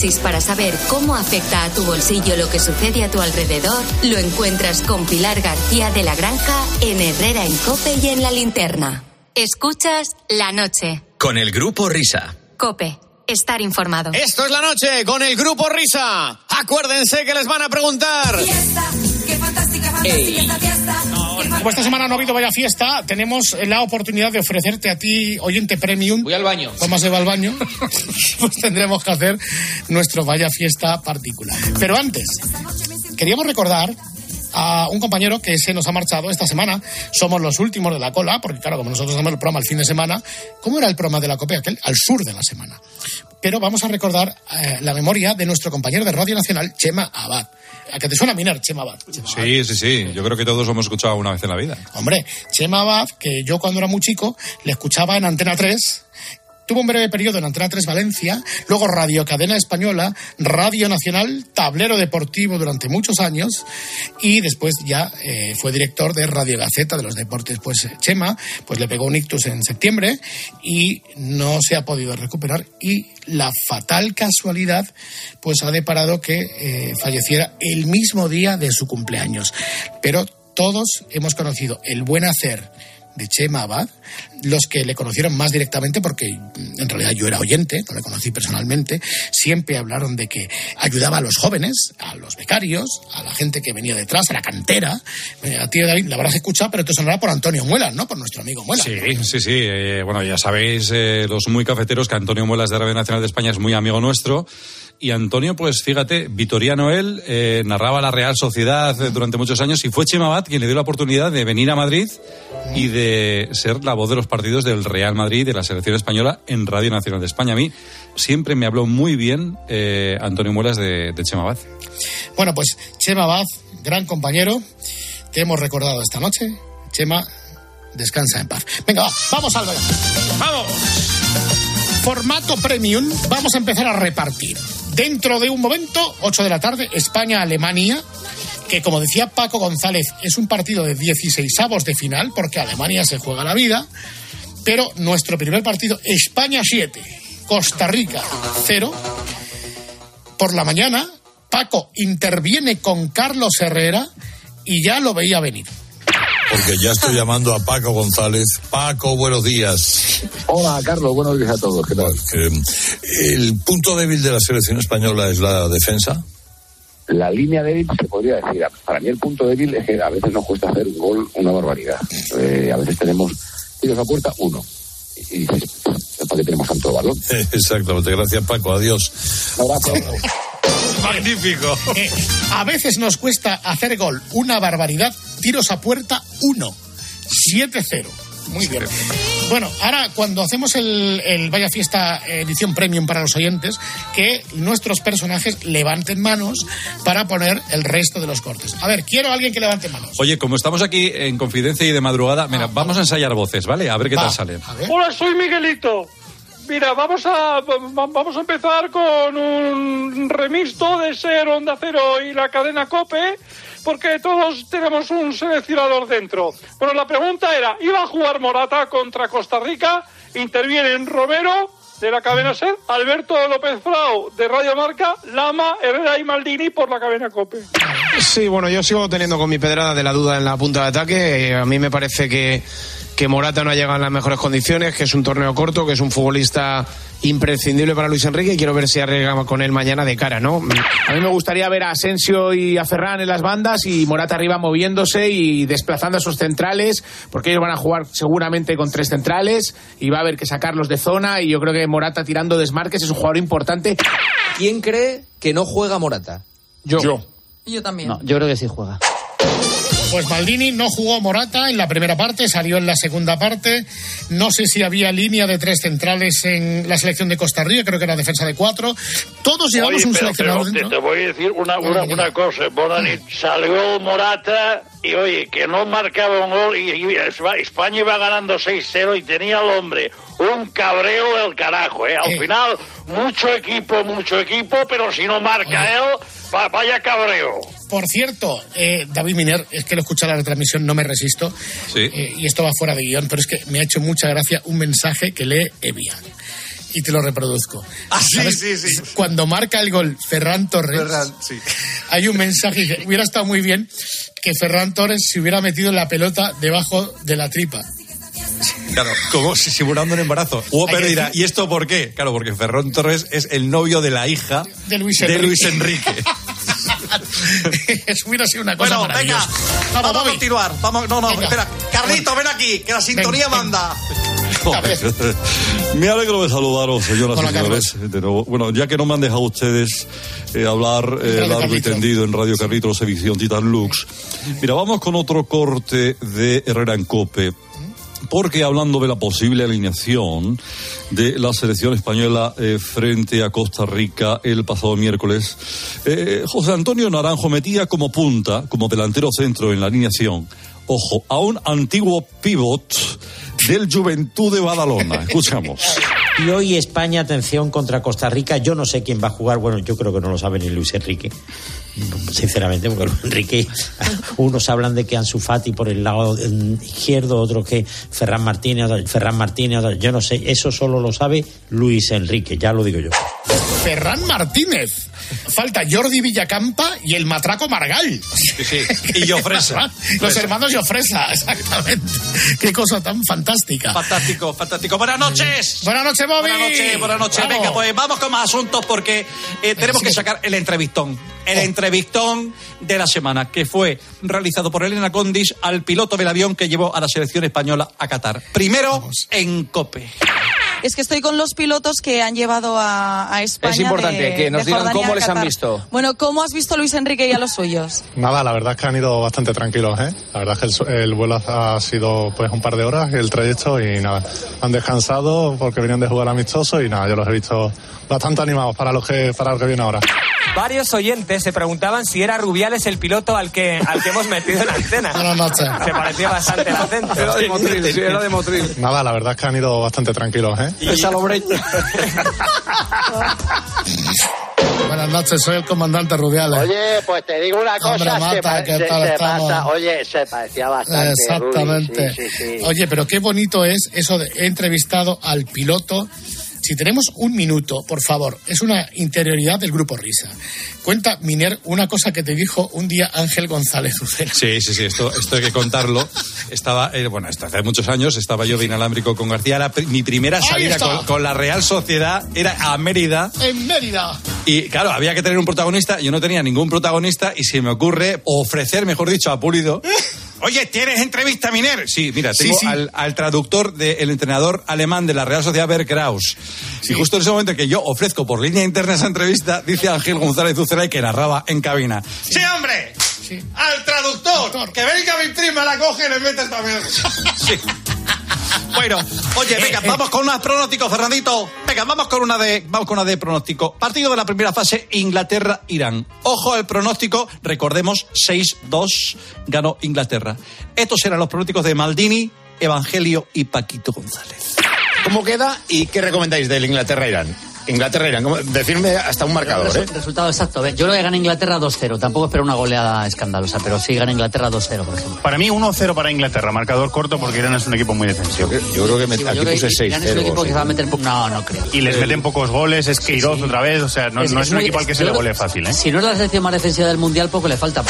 S6: análisis para saber cómo afecta a tu bolsillo lo que sucede a tu alrededor lo encuentras con Pilar García de la Granja en Herrera en Cope y en la Linterna. Escuchas la noche.
S5: Con el grupo Risa.
S6: Cope. Estar informado.
S30: Esto es la noche con el grupo Risa. Acuérdense que les van a preguntar.
S10: Como esta semana no ha habido vaya fiesta, tenemos la oportunidad de ofrecerte a ti, oyente premium. Voy
S30: al baño.
S10: Como se va al baño, pues tendremos que hacer nuestro vaya fiesta particular. Pero antes, queríamos recordar a un compañero que se nos ha marchado esta semana. Somos los últimos de la cola, porque claro, como nosotros hacemos el programa el fin de semana, ¿cómo era el programa de la COPE aquel? Al sur de la semana. Pero vamos a recordar eh, la memoria de nuestro compañero de Radio Nacional, Chema Abad. ¿A que te suena Miner, Chema Abad?
S31: Sí, sí, sí. Yo creo que todos lo hemos escuchado una vez en la vida.
S10: Hombre, Chema Abad, que yo cuando era muy chico le escuchaba en Antena 3. Tuvo un breve periodo en Antena 3 Valencia, luego Radio Cadena Española, Radio Nacional, Tablero Deportivo durante muchos años y después ya eh, fue director de Radio Gaceta de los Deportes. Pues eh, Chema pues le pegó un ictus en septiembre y no se ha podido recuperar y la fatal casualidad pues ha deparado que eh, falleciera el mismo día de su cumpleaños. Pero todos hemos conocido el buen hacer de Chema Abad, los que le conocieron más directamente, porque mm, en realidad yo era oyente, no le conocí personalmente, siempre hablaron de que ayudaba a los jóvenes, a los becarios, a la gente que venía detrás, a la cantera. Eh, A ti, David, la habrás escuchado, pero te sonará por Antonio Muelas, ¿no? Por nuestro amigo Muelas.
S31: Sí, sí, sí. Eh, bueno, ya sabéis, eh, los muy cafeteros, que Antonio Muelas de Radio Nacional de España es muy amigo nuestro. Y Antonio, pues fíjate, vitoriano él, eh, narraba la Real Sociedad eh, durante muchos años y fue Chema Abad quien le dio la oportunidad de venir a Madrid y de ser la voz de los partidos del Real Madrid y de la selección española en Radio Nacional de España. A mí siempre me habló muy bien eh, Antonio Muelas de, de Chema Abad.
S10: Bueno, pues Chema Abad, gran compañero, te hemos recordado esta noche. Chema, descansa en paz. Venga, va, vamos al. ¡Vamos! Formato premium, vamos a empezar a repartir. Dentro de un momento, 8 de la tarde, España-Alemania, que como decía Paco González, es un partido de 16 avos de final, porque Alemania se juega la vida. Pero nuestro primer partido, España 7, Costa Rica 0. Por la mañana, Paco interviene con Carlos Herrera y ya lo veía venir.
S32: Porque ya estoy llamando a Paco González. Paco, buenos días.
S33: Hola, Carlos, buenos días a todos. ¿Qué tal?
S32: ¿El punto débil de la selección española es la defensa?
S33: La línea débil se podría decir. Para mí el punto débil es que a veces nos cuesta hacer gol una barbaridad. Eh, a veces tenemos tiros a puerta, uno. Y, dices, ¿para qué tenemos tanto balón?
S32: Exactamente. Gracias, Paco. Adiós.
S10: Magnífico. a veces nos cuesta hacer gol una barbaridad. Tiros a puerta, uno. 7-0. Muy bien. Bueno, ahora cuando hacemos el, el Vaya Fiesta edición premium para los oyentes, que nuestros personajes levanten manos para poner el resto de los cortes. A ver, quiero a alguien que levante manos.
S31: Oye, como estamos aquí en confidencia y de madrugada, mira, vamos a ensayar voces, ¿vale? A ver qué
S10: Va,
S31: tal salen.
S23: Hola, soy Miguelito. Mira, vamos a va- vamos a empezar con un remisto de ser Onda Cero y la cadena Cope, porque todos tenemos un seleccionador dentro. Bueno, la pregunta era, ¿iba a jugar Morata contra Costa Rica? Intervienen Romero de la cadena SER, Alberto López Frau de Radio Marca, Lama, Herrera y Maldini por la cadena Cope.
S34: Sí, bueno, yo sigo teniendo con mi pedrada de la duda en la punta de ataque. A mí me parece que, que Morata no ha llegado en las mejores condiciones, que es un torneo corto, que es un futbolista imprescindible para Luis Enrique y quiero ver si arriesga con él mañana de cara, ¿no?
S35: A mí me gustaría ver a Asensio y a Ferran en las bandas y Morata arriba moviéndose y desplazando a sus centrales, porque ellos van a jugar seguramente con tres centrales y va a haber que sacarlos de zona y yo creo que Morata tirando desmarques es un jugador importante.
S36: ¿Quién cree que no juega Morata?
S35: Yo.
S36: Yo también.
S35: No, yo creo que sí juega.
S10: Pues Maldini no jugó Morata en la primera parte, salió en la segunda parte. No sé si había línea de tres centrales en la selección de Costa Rica, creo que era defensa de cuatro. Todos llevamos
S23: Oye,
S10: un seleccionador
S23: te, voy a decir una, una, una cosa, Bonanit. Salió Morata y oye, que no marcaba un gol y, y Espa- España iba ganando 6-0 y tenía al hombre un cabreo del carajo, ¿eh? Al final, mucho equipo, mucho equipo, pero si no marca él, va- vaya cabreo.
S10: Por cierto, eh, David Miner, es que lo escuché en la retransmisión, no me resisto. Eh, y esto va fuera de guion, pero es que me ha hecho mucha gracia un mensaje que lee Evian. y te lo reproduzco.
S31: Ah, sí,
S10: ¿Sabes?
S31: sí, sí.
S10: Cuando marca el gol Ferran Torres, hay un mensaje que hubiera estado muy bien que Ferran Torres se hubiera metido la pelota debajo de la tripa.
S31: Claro, como si simulando un embarazo. Pérez dirá, ¿y esto por qué? Claro, porque Ferrón Torres es el novio de la hija
S10: De Luis
S31: de
S10: Enrique.
S31: Luis Enrique.
S10: Eso hubiera sido una cosa
S37: Bueno, venga,
S10: maravillosa.
S37: vamos, a continuar. Vamos, no, no,
S10: Venga.
S37: espera. Carlito, ven aquí, que la sintonía
S10: Ven, ven.
S37: manda.
S38: Me alegro de saludaros, señoras
S10: Hola,
S38: y señores. De nuevo. Bueno, ya que no me han dejado ustedes eh, hablar eh, largo y tendido en Radio Carlitos, edición Titan Lux. Mira, vamos con otro corte de Herrera en Cope. Porque hablando de la posible alineación de la selección española eh, frente a Costa Rica el pasado miércoles, eh, José Antonio Naranjo metía como punta, como delantero centro en la alineación, ojo, a un antiguo pivot del Juventud de Badalona. Escuchamos.
S39: Y hoy España, atención, contra Costa Rica. Yo no sé quién va a jugar. Bueno, yo creo que no lo sabe ni Luis Enrique. Sinceramente, porque Luis Enrique, unos hablan de que Ansu Fati por el lado izquierdo, otros que Ferran Martínez, Ferran Martínez, yo no sé. Eso solo lo sabe Luis Enrique, ya lo digo yo.
S10: Ferran Martínez. Falta Jordi Villacampa y el matraco Margal.
S31: Y Llofresa.
S10: Los hermanos Llofresa, exactamente. Qué cosa tan fantástica.
S37: Fantástico, fantástico. Buenas noches.
S10: Buenas noches, Bobby.
S37: Buenas noches, buenas noches.
S10: Vamos.
S37: Venga, pues vamos con más asuntos porque eh, tenemos que sacar el entrevistón. El
S10: Oh.
S37: entrevistón de la semana, que fue realizado por Elena Condis al piloto del avión que llevó a la selección española a Qatar. Primero en COPE.
S36: Es que estoy con los pilotos que han llevado a, a España.
S35: Es importante
S36: de-
S35: que nos digan
S36: Jordania
S35: cómo les han visto.
S36: Bueno, ¿cómo has visto a Luis Enrique y a los suyos?
S40: Nada, la verdad es que han ido bastante tranquilos, ¿eh? La verdad es que el, el vuelo ha sido pues un par de horas, el trayecto y nada, han descansado porque venían de jugar amistoso y nada, yo los he visto bastante animados para lo que para lo que viene ahora.
S41: Varios oyentes se preguntaban si era Rubiales el piloto al que, al que hemos metido en la antena.
S10: Buenas noches.
S41: Se parecía bastante el acento.
S35: Era de Motril, sí, era de Motril.
S40: Nada, la verdad es que han ido bastante tranquilos, ¿eh?
S10: Buenas noches, soy el comandante Rubiales.
S42: Oye, pues te digo una cosa,
S10: Hombre,
S42: se,
S10: Mata,
S42: pa-
S10: ¿qué
S42: se-
S10: tal
S42: se
S10: estamos?
S42: pasa- oye, se parecía bastante.
S10: Exactamente.
S42: Rubí, sí, sí, sí.
S10: Oye, pero qué bonito es eso de he entrevistado al piloto. Si tenemos un minuto, por favor, es una interioridad del grupo Risa. Cuenta, Miner, una cosa que te dijo un día Ángel González Ucera.
S31: Sí, sí, sí, esto, esto hay que contarlo. Estaba, eh, bueno, esto hace muchos años, estaba yo de inalámbrico con García. Pri- mi primera salida con, con la Real Sociedad era a Mérida.
S10: En Mérida.
S31: Y claro, había que tener un protagonista. Yo no tenía ningún protagonista y se me ocurre ofrecer, mejor dicho, a Pulido. Oye, ¿tienes entrevista, Miner? Sí, mira,
S10: Sí,
S31: tengo
S10: sí.
S31: Al, al traductor del entrenador alemán de la Real Sociedad, Bert Kraus. Y justo en ese momento que yo ofrezco por línea interna esa entrevista, dice Ángel González Uceray que narraba en cabina.
S37: ¡Sí, hombre! ¡Al traductor! ¡Que venga mi prima, la coge y le mete también! Sí. Bueno, oye,
S10: Eh,
S37: venga, vamos con unos pronósticos, Fernandito. Venga, vamos con una de, vamos con una de pronóstico. Partido de la primera fase, Inglaterra-Irán. Ojo al pronóstico, recordemos, 6-2 ganó Inglaterra. Estos eran los pronósticos de Maldini, Evangelio y Paquito González.
S43: ¿Cómo queda y qué recomendáis del Inglaterra-Irán? Inglaterra-Irán, ¿cómo- decirme hasta un marcador, ¿eh?
S44: Resu- Resultado exacto. Yo creo que gana Inglaterra 2-0. Tampoco espero una goleada escandalosa, pero sí gana Inglaterra 2-0, por ejemplo.
S45: Para mí 1-0 para Inglaterra, marcador corto porque Irán es un equipo muy defensivo.
S43: Yo creo que me,
S44: Sí, yo creo que Irán es un equipo que se va a meter... No, no creo.
S45: Y les meten pocos goles, es Queiroz otra vez, o sea, no,
S44: Es-
S45: no
S44: es
S45: es, un
S44: muy-
S45: equipo al que
S44: yo
S45: se le golee fácil, ¿eh?
S44: Si no es la selección más defensiva del Mundial, poco le falta.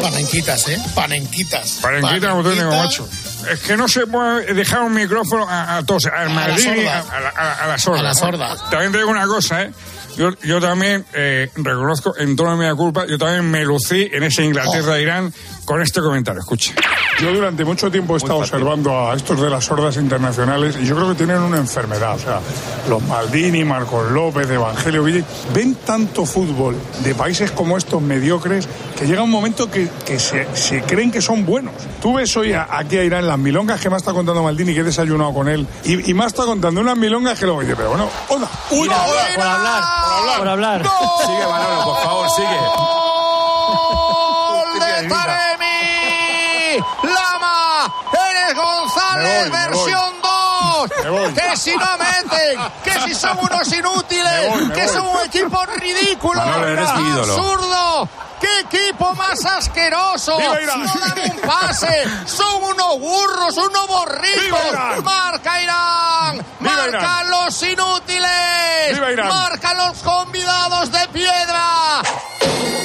S10: Panenquitas, ¿eh? Panenquitas.
S22: Parenquita no tengo, macho. Es que no se puede dejar un micrófono a, a todos, al Madrid, a, a la, a- a la sorda.
S10: A la sorda.
S22: También te digo una cosa, ¿eh? Yo, yo también eh, reconozco en toda mi culpa, yo también me lucí en ese Inglaterra-Irán con este comentario. Escucha. Yo durante mucho tiempo he estado observando a estos de las sordas internacionales y yo creo que tienen una enfermedad. O sea, los Maldini, Marcos López, Evangelio Ville, ven tanto fútbol de países como estos mediocres que llega un momento que, que se, se creen que son buenos. Tú ves hoy a- aquí a Irán las milongas que me está contando Maldini, que he desayunado con él, y, y me está contando unas milongas que luego dice, pero bueno, hola, una hora
S41: Por hablar, por hablar.
S22: Sigue, Manolo, por favor, sigue.
S42: ¡Gol de Taremi! ¡Lama! ¡Eres González,
S22: Me voy, me
S42: versión 2!
S22: Me voy.
S42: ¡Que si no meten! ¡Que si son unos inútiles!
S22: Me voy, me
S42: ¡Que
S22: voy.
S42: son un equipo ridículo!
S22: Manolo.
S42: ¡Absurdo! ¡Qué equipo más asqueroso! ¡No dan un pase! ¡Son unos burros, unos borricos! ¡Marca Irán!
S22: ¡Viva
S42: ¡Marcan
S22: Irán!
S42: los ¡Los inútiles! ¡Marcan los convidados de piedra!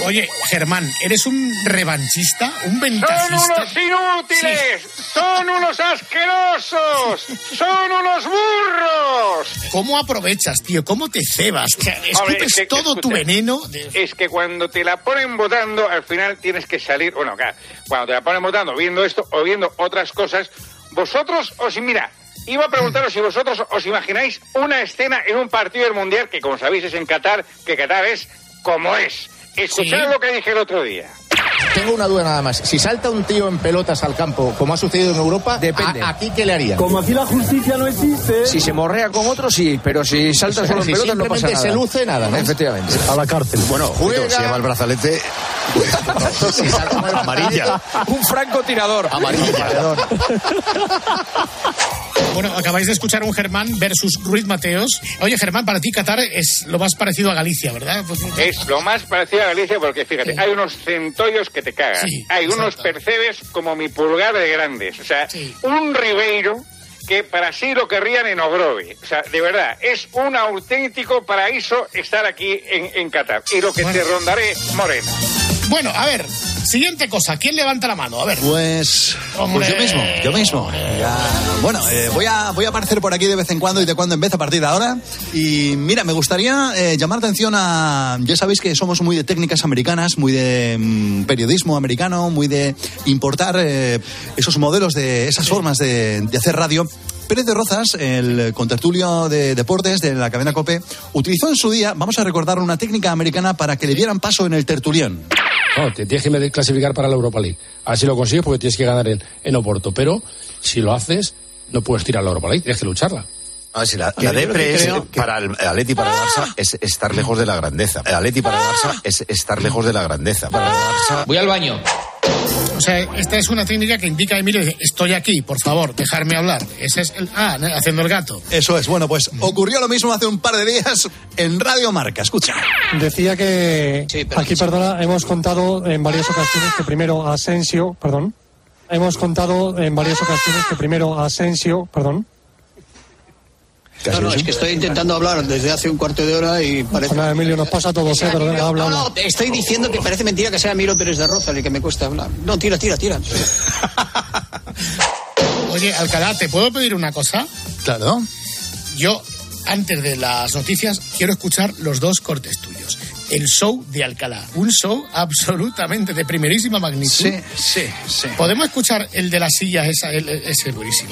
S10: Oye, Germán, ¿eres un revanchista? ¿Un
S22: Son
S10: ventajista?
S22: unos inútiles, son unos asquerosos, son unos burros.
S10: ¿Cómo aprovechas, tío? ¿Cómo te cebas? O sea,
S22: es que-
S10: todo tu veneno.
S22: Es que cuando te la ponen votando, al final tienes que salir. Bueno, claro, cuando te la ponen votando, viendo esto o viendo otras cosas, vosotros os. Mira, iba a preguntaros si vosotros os imagináis una escena en un partido del mundial que, como sabéis, es en Qatar, que Qatar es como es. Escuchad
S46: Sí.
S22: lo que dije el otro día.
S46: Tengo una duda nada más. Si salta un tío en pelotas al campo, como ha sucedido en Europa,
S47: Depende.
S46: ¿a- ¿aquí qué le haría?
S47: Como aquí la justicia no existe. Si se morrea con otro, sí, pero si salta solo en
S46: si
S47: pelotas no pasa nada.
S46: se luce, nada, ¿no?
S47: Efectivamente.
S46: A la cárcel.
S43: Bueno, Julio, si lleva el brazalete. Amarilla.
S47: Un francotirador.
S46: Amarilla.
S10: Bueno, acabáis de escuchar un Germán versus Ruiz Mateos. Oye, Germán, para ti Qatar es lo más parecido a Galicia, ¿verdad? Pues,
S22: Es lo más parecido a Galicia porque, fíjate, hay unos centollos que te cagan.
S10: Sí,
S22: hay unos percebes como mi pulgar de grandes. O sea, un Ribeiro que para sí lo querrían en Ogrove. O sea, de verdad, es un auténtico paraíso estar aquí en, en Qatar. Y lo que te rondaré, Morena.
S10: Bueno, a ver, siguiente cosa. ¿Quién levanta la mano? A ver.
S37: Pues, pues yo mismo, yo mismo. Ya, bueno, eh, voy, a, voy a aparecer por aquí de vez en cuando y de cuando en vez a partir de ahora. Y mira, me gustaría eh, llamar atención a... Ya sabéis que somos muy de técnicas americanas, muy de mm, periodismo americano, muy de importar eh, esos modelos, de esas formas de, de hacer radio. Pérez de Rozas, el contertulio de deportes de la cadena COPE, utilizó en su día, vamos a recordar, una técnica americana para que le dieran paso en el tertulión.
S47: No, te tienes que clasificar para la Europa League. A ver si lo consigues porque tienes que ganar en, en Oporto. Pero si lo haces, no puedes tirar la Europa League, tienes que lucharla.
S43: A ver si la, la depre es,
S47: que-
S43: para el Atleti para el Barça es estar lejos de la grandeza. El Atleti para el Barça es estar lejos de la grandeza. Para el Barça
S10: Voy al baño. O sea, esta es una técnica que indica a Emilio, estoy aquí, por favor, dejarme hablar. Ese es el... Ah, haciendo el gato.
S37: Eso es, bueno, pues ocurrió lo mismo hace un par de días en Radio Marca. Escucha.
S48: Decía que aquí, perdona, hemos contado en varias ocasiones que primero Asensio, perdón, hemos contado en varias ocasiones que primero Asensio, perdón.
S49: No, no, es que estoy intentando hablar desde hace un cuarto de hora y parece...
S48: Nada, Emilio, nos pasa a todos, eh, pero venga, habla,
S49: No,
S48: habla.
S49: no, te estoy diciendo que parece mentira que sea Miro Pérez de Roza el que me cuesta hablar. No, tira, tira, tira.
S10: Oye, Alcalá, ¿te puedo pedir una cosa?
S37: Claro.
S10: Yo, antes de las noticias, quiero escuchar los dos cortes tuyos. El show de Alcalá. Un show absolutamente de primerísima magnitud.
S37: Sí, sí, sí.
S10: Podemos escuchar el de las sillas, esa, el- ese buenísimo.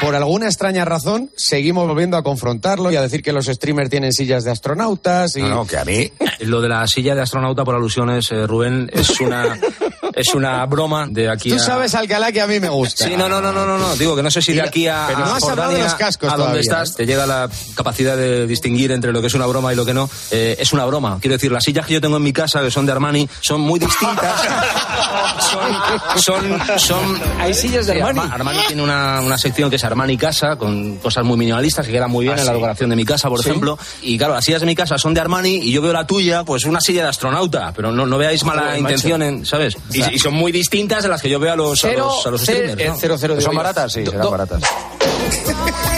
S47: Por alguna extraña razón, seguimos volviendo a confrontarlo y a decir que los streamers tienen sillas de astronautas y...
S43: No, no, que a mí...
S50: Lo de la silla de astronauta por alusiones, eh, Rubén, es una es una broma de aquí
S47: Tú
S50: a...
S47: sabes, Alcalá, que a mí me gusta.
S50: Sí, no, no, no, no, no, no. Digo que no sé si de aquí a,
S47: Pero no has hablado de
S50: Jordania,
S47: los cascos
S50: a donde estás,
S47: ¿eh?
S50: te llega la capacidad de distinguir entre lo que es una broma y lo que no. Eh, es una broma. Quiero decir, las sillas que yo tengo en mi casa, que son de Armani, son muy distintas. son, son, son...
S47: Hay sillas de Armani.
S50: Arma- Armani tiene una, una sección que es Armani Casa, con cosas muy minimalistas que quedan muy bien
S47: Ah,
S50: en la decoración de mi casa, por
S47: Sí.
S50: ejemplo. Y claro, las sillas de mi casa son de Armani y yo veo la tuya, pues una silla de astronauta. Pero no, no veáis mala
S47: Joder,
S50: intención, en, ¿sabes? Y, Y son muy distintas de las que yo veo a los, a
S47: Cero,
S50: los, a los
S47: cero,
S50: streamers.
S47: eh,
S50: ¿no?
S47: cero, cero de
S50: ¿Son baratas? Sí, serán baratas.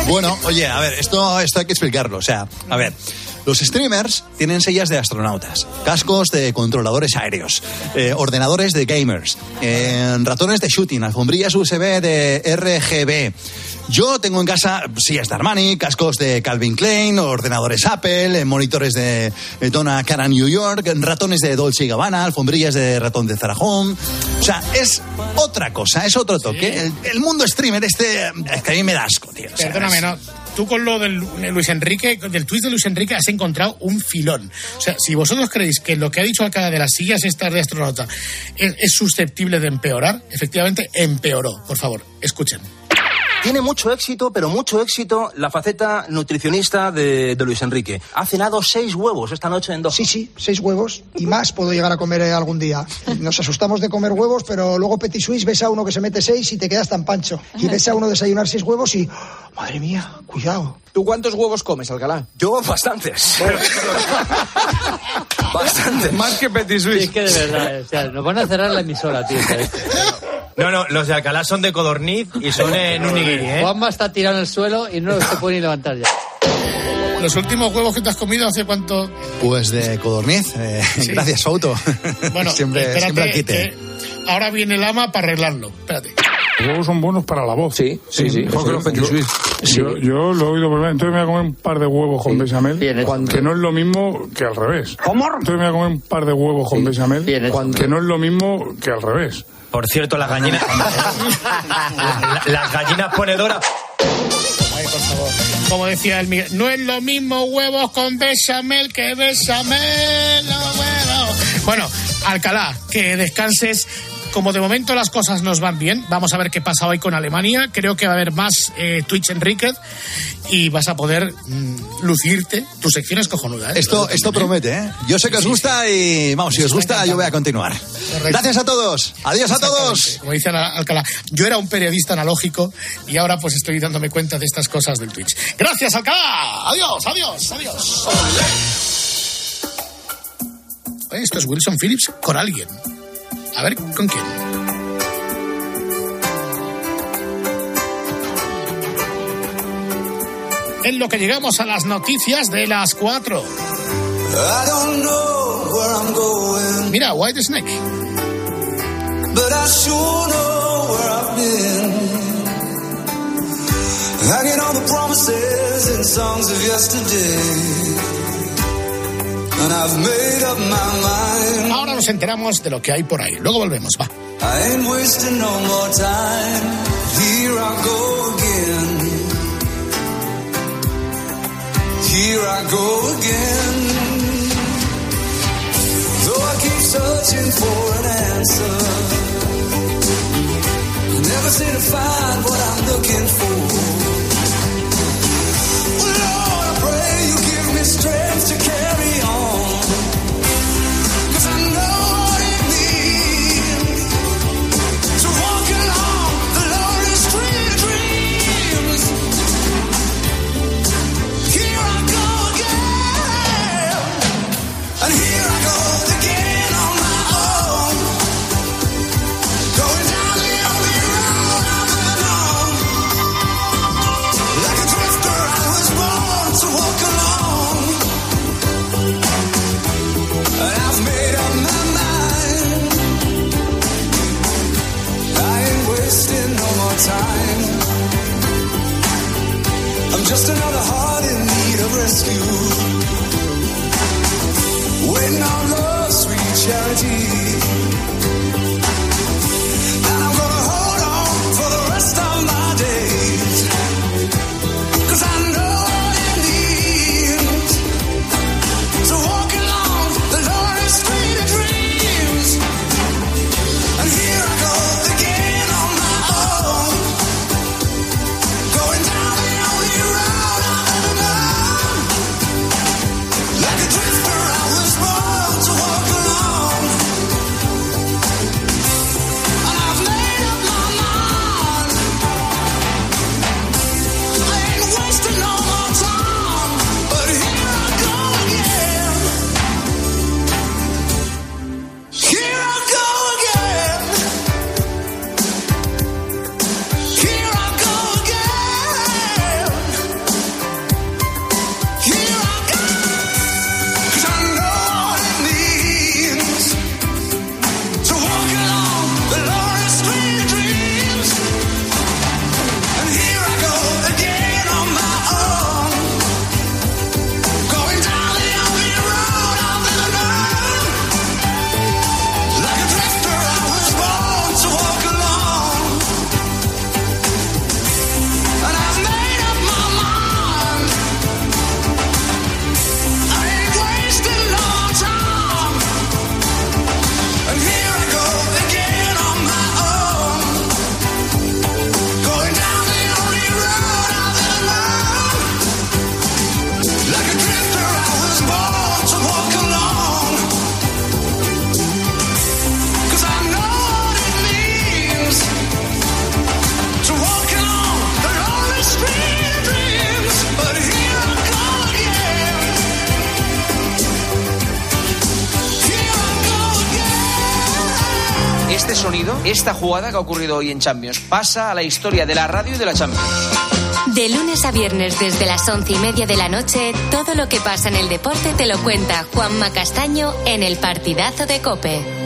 S37: Bueno, oye, a ver, esto, esto hay que explicarlo. O sea, a ver, los streamers tienen sillas de astronautas, cascos de controladores aéreos, eh, ordenadores de gamers, eh, ratones de shooting, alfombrillas USB de RGB. Yo tengo en casa sillas de Armani, cascos de Calvin Klein, ordenadores Apple, eh, monitores de eh, Donna Cara New York, ratones de Dolce y Gabbana, alfombrillas de ratón de Zara Home. O sea, es otra cosa, es otro toque. El, el mundo streamer este, es que a mí me da asco, tío. O sea,
S10: Perdóname,
S37: es-
S10: ¿no? Tú con lo del de Luis Enrique, del tuit de Luis Enrique has encontrado un filón. O sea, si vosotros creéis que lo que ha dicho Alcalá de las sillas estas de astronauta es, es susceptible de empeorar, efectivamente empeoró. Por favor, escuchen.
S50: Tiene mucho éxito, pero mucho éxito la faceta nutricionista de, de Luis Enrique. Ha cenado seis huevos esta noche en dos.
S26: Sí, sí, seis huevos y más puedo llegar a comer eh, algún día. Nos asustamos de comer huevos, pero luego Petit Suisse ves a uno que se mete seis y te quedas tan pancho. Y ves a uno desayunar seis huevos y, ¡oh, madre mía, cuidado.
S47: ¿Tú cuántos huevos comes, Alcalá?
S50: Yo bastantes. Bastante.
S47: Más que Petit
S44: Sí, es que de verdad, o sea, nos van a cerrar la emisora, tío.
S41: No, no, los de Alcalá son de codorniz y son en un nigiri, ¿eh?
S44: Juanma está tirado en el suelo y no se puede ni levantar ya.
S10: Los últimos huevos que te has comido hace cuánto.
S51: Pues de codorniz. eh, Gracias, Auto.
S10: Bueno,
S51: siempre,
S10: espérate,
S51: siempre al quite.
S10: ahora viene el ama para arreglarlo. Espérate.
S52: Los huevos son buenos para la voz. Sí,
S50: sí, sí,
S52: Mejor
S50: eso
S52: que los
S50: es Petit
S52: yo,
S50: Suisse.
S52: yo, yo lo he oído por. Entonces me voy a comer un par de huevos con bechamel, que no es lo mismo que al revés. ¿Cómo? Entonces me voy a comer un par de huevos con bechamel, que no es lo mismo que al revés.
S41: Por cierto, las gallinas. la- las gallinas ponedoras.
S10: Como decía el Miguel, no es lo mismo huevos con bechamel que bechamel. no, bueno. Bueno, Alcalá, que descanses. Como de momento las cosas nos van bien, vamos a ver qué pasa hoy con Alemania. Creo que va a haber más eh, Twitch Enriquez y vas a poder mm, lucirte. Tu sección es cojonuda. ¿eh?
S51: Esto, esto promete, ¿eh? Yo sé que os gusta y, vamos, si os gusta, yo voy a continuar. Gracias a todos. Adiós a todos.
S10: Como dice Al- Alcalá, yo era un periodista analógico y ahora pues estoy dándome cuenta de estas cosas del Twitch. Gracias, Alcalá. Adiós, adiós, adiós. Esto es Wilson Phillips con alguien. A ver, ¿con quién? En lo que llegamos a las noticias de las 4. Mira, White Snake.
S11: But I sure know where I've been. Hanging on the promises and songs of yesterday.
S10: Ahora nos enteramos de lo que hay por ahí. Luego volvemos, va.
S11: I ain't wasting no more time. Here I go again. Here I go again. Though I keep searching for an answer. I never seem to find what I'm looking for. Strength to carry on. Just another heart in need of rescue. Waiting on love's sweet charity.
S40: Hoy en Champions, pasa a la historia de la radio y de la Champions.
S6: De lunes a viernes desde las once y media de la noche, todo lo que pasa en el deporte te lo cuenta Juanma Castaño en el partidazo de Cope.